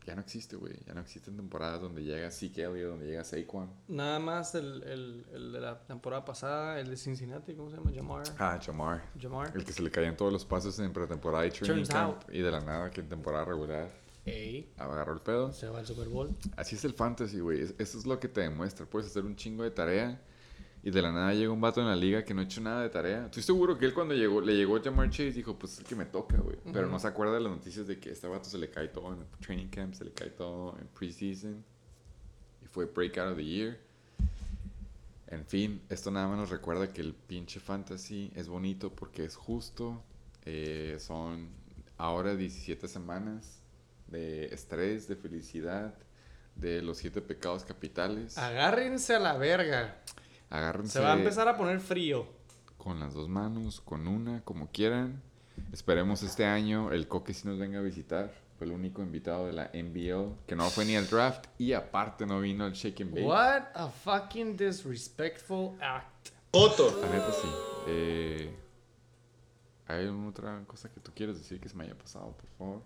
Ya no existe, güey. Ya no existen temporadas donde llega Zeke Elliott, donde llega Saquon. Nada más el, el, el de la temporada pasada, el de Cincinnati, ¿cómo se llama? Jamar. Ah, Jamar. Jamar. El que se le caían todos los pasos en pretemporada y training Turns camp. Y de la nada, que en temporada regular Ey, agarró el pedo. se va al Super Bowl. Así es el fantasy, güey. Es- Eso es lo que te demuestra. Puedes hacer un chingo de tarea y de la nada llega un vato en la liga que no ha hecho nada de tarea. Estoy seguro que él cuando llegó, le llegó Jamar Chase dijo, pues es el que me toca, güey. Pero no se acuerda de las noticias de que a este vato se le cae todo en el training camp, se le cae todo en preseason. Y fue breakout of the year. En fin, esto nada más nos recuerda que el pinche fantasy es bonito porque es justo. Eh, son ahora 17 semanas de estrés, de felicidad, de los siete pecados capitales. Agárrense a la verga. Agárrense Se va a empezar a poner frío. con las dos manos, con una, como quieran. Esperemos este año el Coque sí nos venga a visitar. Fue el único invitado de la NBL que no fue ni al draft y aparte no vino al Shake and Bake. What a fucking disrespectful act. La neta sí. Eh, ¿Hay alguna otra cosa que tú quieres decir que se me haya pasado, por favor?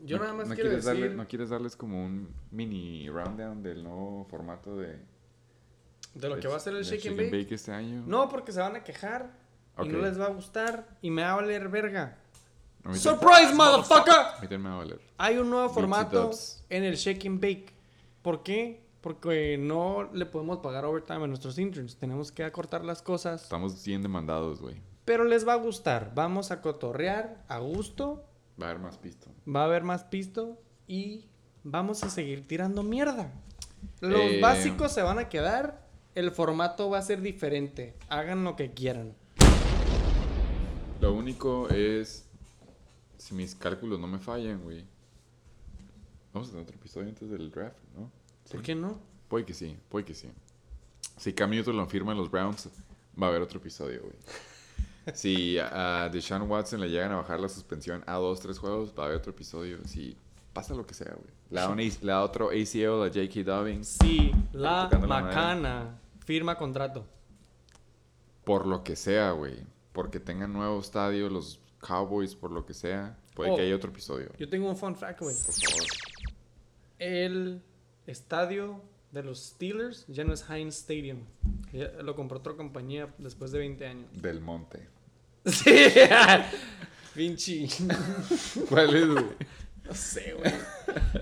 Yo No- nada más no quiero quieres decir... darle- ¿No quieres darles como un mini rundown del nuevo formato de... De lo que va a ser el Shake and Bake. este año? No, porque se van a quejar y no les va a gustar y me va a valer verga. ¡Surprise, motherfucker! a mí también me va a valer. Hay un nuevo formato en el Shake and Bake. ¿Por qué? Porque no le podemos pagar overtime a nuestros interns. Tenemos que acortar las cosas. Estamos bien demandados, güey. Pero les va a gustar. Vamos a cotorrear a gusto. Va a haber más pisto. Va a haber más pisto. Y vamos a seguir tirando mierda. Los Eh, básicos se van a quedar. El formato va a ser diferente. Hagan lo que quieran. Lo único es... Si mis cálculos no me fallan, güey. Vamos a tener otro episodio antes del draft, ¿no? ¿Por qué no? Puede que sí, puede que sí. Si Cam Newton lo firma en los Browns, va a haber otro episodio, güey. Si a Deshaun Watson le llegan a bajar la suspensión a dos, tres juegos, va a haber otro episodio. Si pasa lo que sea, güey. Le da, un A- le da otro ACL a J.K. Dobbins. Sí, la la macana. Firma contrato. Por lo que sea, güey. Porque tengan nuevo estadio, los Cowboys, por lo que sea. Puede Oh. que haya otro episodio. Yo tengo un fun fact, güey. Por favor. El estadio de los Steelers ya no es Heinz Stadium. Ya lo compró otra compañía después de 20 años. Del Monte. Sí. Vinci. ¿Cuál es, güey? No sé, güey.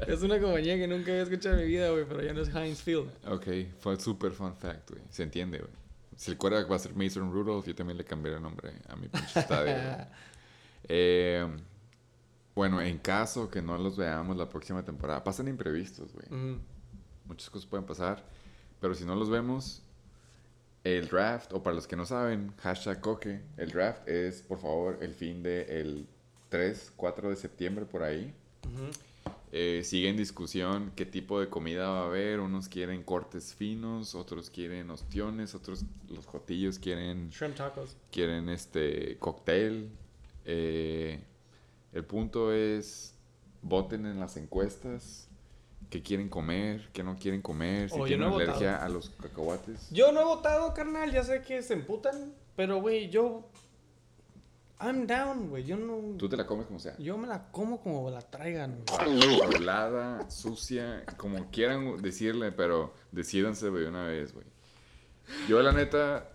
Es una compañía que nunca había escuchado en mi vida, güey, pero ya no es Heinz Field. Ok, fue super fun fact, güey. Se entiende, güey. Si el quarterback va a ser Mason Rudolph, yo también le cambiaré el nombre a mi pinche estadio. Eh, bueno, en caso que no los veamos la próxima temporada, pasan imprevistos, güey. Muchas cosas pueden pasar. Pero si no los vemos, el draft, o para los que no saben, hashtag coque, el draft es, por favor, el fin del 3, 4 de septiembre, por ahí. Eh, sigue en discusión qué tipo de comida va a haber. Unos quieren cortes finos, otros quieren ostiones, otros los jotillos quieren Shrimp tacos. quieren este cóctel. Eh, el punto es voten en las encuestas qué quieren comer, qué no quieren comer, si Oh, tienen no alergia votado. a los cacahuates. Yo no he votado, carnal. Ya sé que se emputan. Pero, güey, yo. I'm down, güey. Yo no. Tú te la comes como sea. Yo me la como como la traigan, güey. Hablada, sucia, como quieran decirle, pero decídanse güey, una vez, güey. Yo, la neta,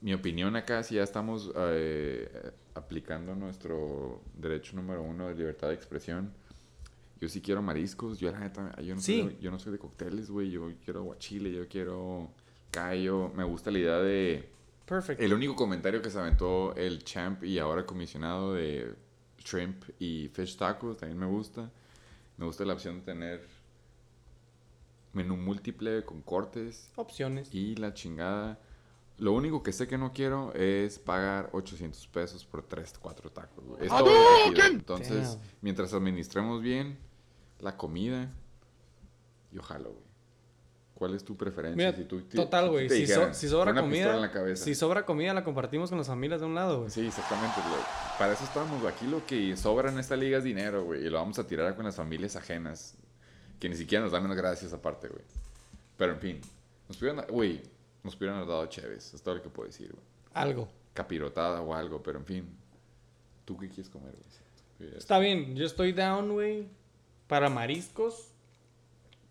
mi opinión acá, si ya estamos eh, aplicando nuestro derecho número uno de libertad de expresión, yo sí quiero mariscos. Yo, la neta, yo no, Sí. soy, yo no soy de cócteles, güey. Yo quiero guachile, yo quiero callo. Me gusta la idea de... Perfect. El único comentario que se aventó el champ y ahora comisionado de shrimp y fish tacos también me gusta. Me gusta la opción de tener menú múltiple con cortes Opciones. y la chingada. Lo único que sé que no quiero es pagar 800 pesos por 3, 4 tacos. Es todo que pido. Entonces, mientras administremos bien la comida, yo jalo, güey. ¿Cuál es tu preferencia? Mira, Si tú- total, güey. Si, so- dijeran, si sobra comida, en la cabeza. si sobra comida la compartimos con las familias de un lado, güey. Sí, exactamente. lo- para eso estamos. Aquí lo que sobra en esta liga es dinero, güey. Y lo vamos a tirar con las familias ajenas. Que ni siquiera nos dan las gracias aparte, güey. Pero en fin. Nos pudieran, güey, nos pudieran dado Chévez. Es todo lo que puedo decir, güey. Algo. Capirotada o algo, pero en fin. ¿Tú qué quieres comer, güey? Está bien, yo estoy down, güey, para mariscos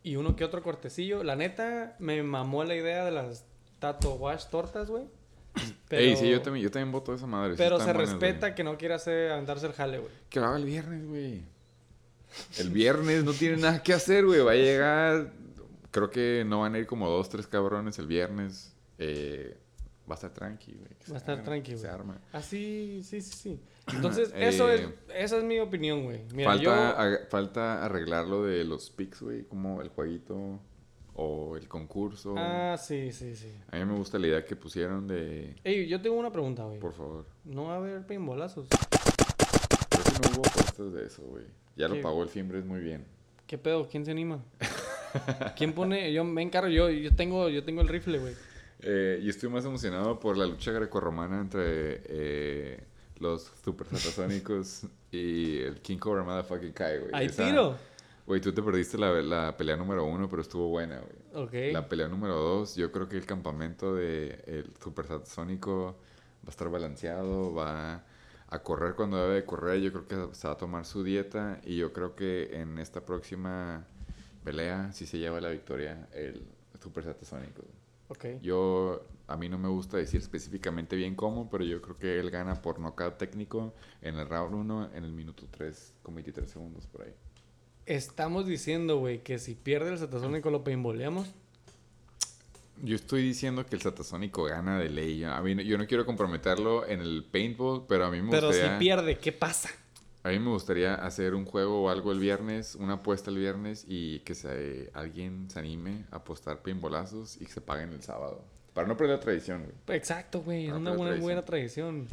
y uno que otro cortecillo. La neta, me mamó la idea de las tato wash tortas, güey. Pero, Ey, sí, yo también, yo también voto esa madre. pero se buenas, respeta que no quiera hacer, aventarse el jale, güey. Que lo haga el viernes, güey. El viernes no tiene nada que hacer, güey. Va a llegar. Creo que no van a ir como dos, tres cabrones el viernes. Eh, va a estar tranqui, güey. Va a estar arme, tranqui, que Se güey. arma. Así, sí, sí, sí. Entonces, eso Eh, es, esa es mi opinión, güey. Mira, falta, yo... falta arreglar lo de los picks, güey. Como el jueguito o el concurso. Ah, sí, sí, sí. A mí me gusta la idea que pusieron de. Ey, yo tengo una pregunta, güey. Por favor. No va a haber pinbolazos. Creo que no hubo apuestas de eso, güey. Ya lo pagó el Fimbres muy bien. ¿Qué pedo? ¿Quién se anima? ¿Quién pone? Yo me encargo, yo, yo tengo, yo tengo el rifle, güey. Eh, yo estoy más emocionado por la lucha grecorromana entre eh, los Super Satasónicos y el King Cobra Motherfucking Kai, güey. ¡Hay Esa- tiro! Güey, tú te perdiste la, la pelea número uno, pero estuvo buena, güey. Ok. La pelea número dos, yo creo que el campamento de el Super Satasónico va a estar balanceado, va a correr cuando debe de correr, yo creo que se va a tomar su dieta y yo creo que en esta próxima pelea sí se lleva la victoria el Super Satasónico. Yo, a mí no me gusta decir específicamente bien cómo, pero yo creo que él gana por nocaut técnico en el round 1 en el minuto 3 con 23 segundos por ahí. Estamos diciendo, güey, que si pierde el satasónico lo paintballeamos. Yo estoy diciendo que el Satasónico gana de ley. A mí, no- yo no quiero comprometerlo en el paintball, pero a mí me Pero si gustaría... pierde, ¿qué pasa? A mí me gustaría hacer un juego o algo el viernes, una apuesta el viernes y que se, alguien se anime a apostar paintballazos y que se paguen el sábado. Para no perder la tradición, güey. Exacto, güey. Es una buena, tradición. buena tradición.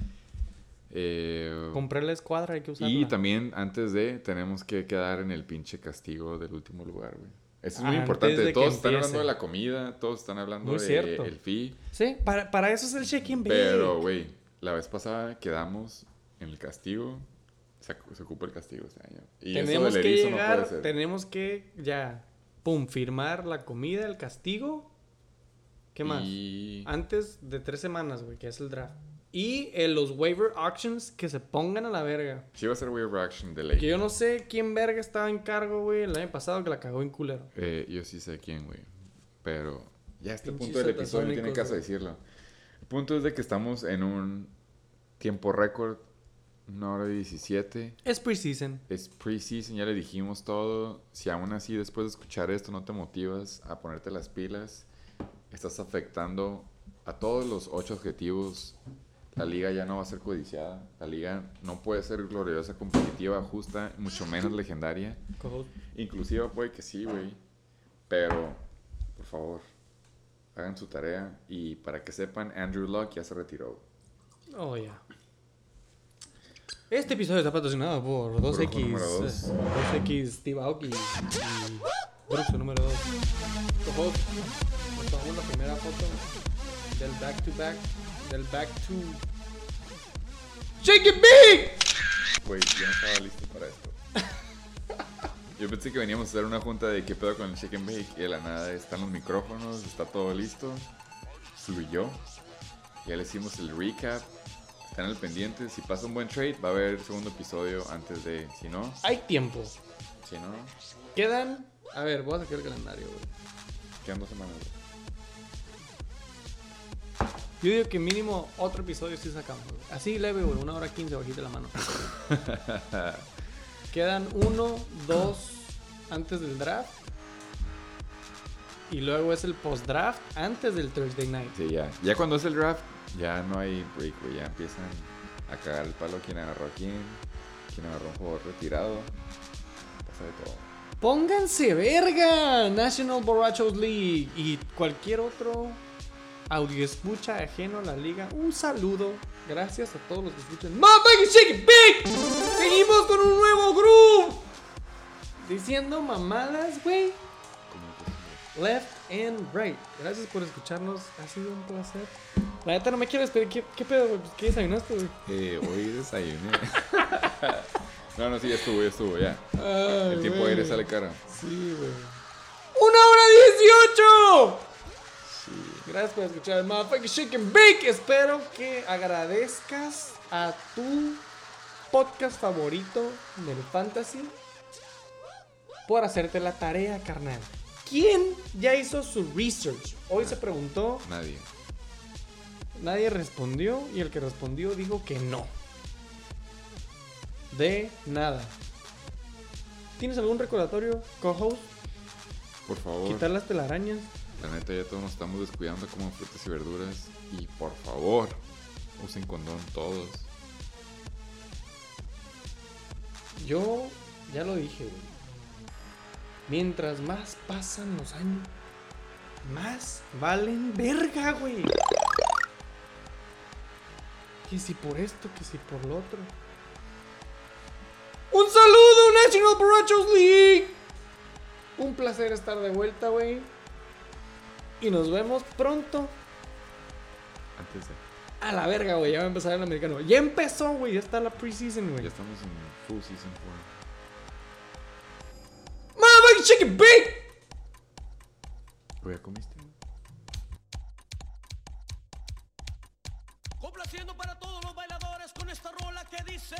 Eh, Comprar la escuadra, hay que usarla. y también, antes de, tenemos que quedar en el pinche castigo del último lugar, güey. Eso es muy Antes importante. de Todos están hablando de la comida, todos están hablando Muy de el fee. Sí, para, para eso es el bake. Pero, güey, la vez pasada quedamos en el castigo. Se, se ocupa el castigo este año. Y tenemos eso del que erizo no llegar, puede ser. tenemos que ya, pum, firmar la comida, el castigo. ¿Qué más? Y... Antes de tres semanas, güey, que es el draft. Y eh, los waiver auctions que se pongan a la verga. Sí va a ser waiver action de ley. Que yo no sé quién verga estaba en cargo, güey, el año pasado que la cagó en culero. Eh, yo sí sé quién, güey. Pero ya a este Pinches punto del episodio no tiene caso güey. decirlo. El punto es de que estamos en un tiempo récord, una hora y 17. Es preseason. Es preseason, ya le dijimos todo. Si aún así después de escuchar esto no te motivas a ponerte las pilas, estás afectando a todos los ocho objetivos. La liga ya no va a ser codiciada. La liga no puede ser gloriosa, competitiva, justa, mucho menos legendaria. Inclusive puede que sí, güey. Pero, por favor, hagan su tarea. Y para que sepan, Andrew Luck ya se retiró. Oh, ya. Este episodio está patrocinado por 2X. número dos. eh, 2X Steve Aoki y Bruxo número 2. Co-host, nos tomamos la primera foto del back to back. Del back to. ¡Shake it big! Güey, yo no estaba listo para esto. Yo pensé que veníamos a hacer una junta de qué pedo con el Shake and Bake. Y de la nada están los micrófonos, está todo listo. Fluyó. Ya le hicimos el recap. Están al pendiente. Si pasa un buen trade, va a haber segundo episodio antes de. Si no, Hay tiempo. si no, Quedan. A ver, voy a sacar el calendario, güey. quedan dos semanas. güey. Yo digo que mínimo otro episodio sí sacamos. güey. Así leve, güey. Una hora quince bajita la mano. Quedan uno, dos antes del draft. Y luego es el post-draft antes del Thursday night. Sí, ya. Ya cuando es el draft, ya no hay break, güey. Ya empiezan a cagar el palo quién agarró a quién, quién agarró un jugador retirado. Pasa de todo. Pónganse verga. National Borrachos League y cualquier otro audio escucha ajeno a la liga. Un saludo. Gracias a todos los que escuchan. Motherfucking Shake It Big. Seguimos con un nuevo groove. Diciendo mamadas, güey. Left and right. Gracias por escucharnos. Ha sido un placer. La neta no me quiero despedir. ¿Qué, qué pedo, güey? Pues, ¿Qué desayunaste, güey? Eh, hoy desayuné. no, no, sí, ya estuvo, ya estuvo, ya. Ay, El tiempo de aire sale caro. Sí, güey. ¡Una hora dieciocho! Gracias por escuchar el Motherfucking and Bake. Espero que agradezcas a tu podcast favorito del Fantasy por hacerte la tarea, carnal. ¿Quién ya hizo su research? Hoy se preguntó, Nadie. nadie respondió y el que respondió dijo que no. De nada. ¿Tienes algún recordatorio, co-host? Por favor. Quitar las telarañas. La neta, ya todos nos estamos descuidando como frutas y verduras. Y por favor, usen condón todos. Yo ya lo dije, güey. Mientras más pasan los años, más valen verga, güey. Que si por esto, que si por lo otro. ¡Un saludo, National Borrachos League! Un placer estar de vuelta, güey. Y nos vemos pronto antes de. A la verga, güey. Ya va a empezar el americano. Ya empezó, güey. Ya está la preseason, güey. Ya estamos en full season 4 fucking chicken bake. ¿Ya comiste? Complaciendo para todos los bailadores con esta rola que dice.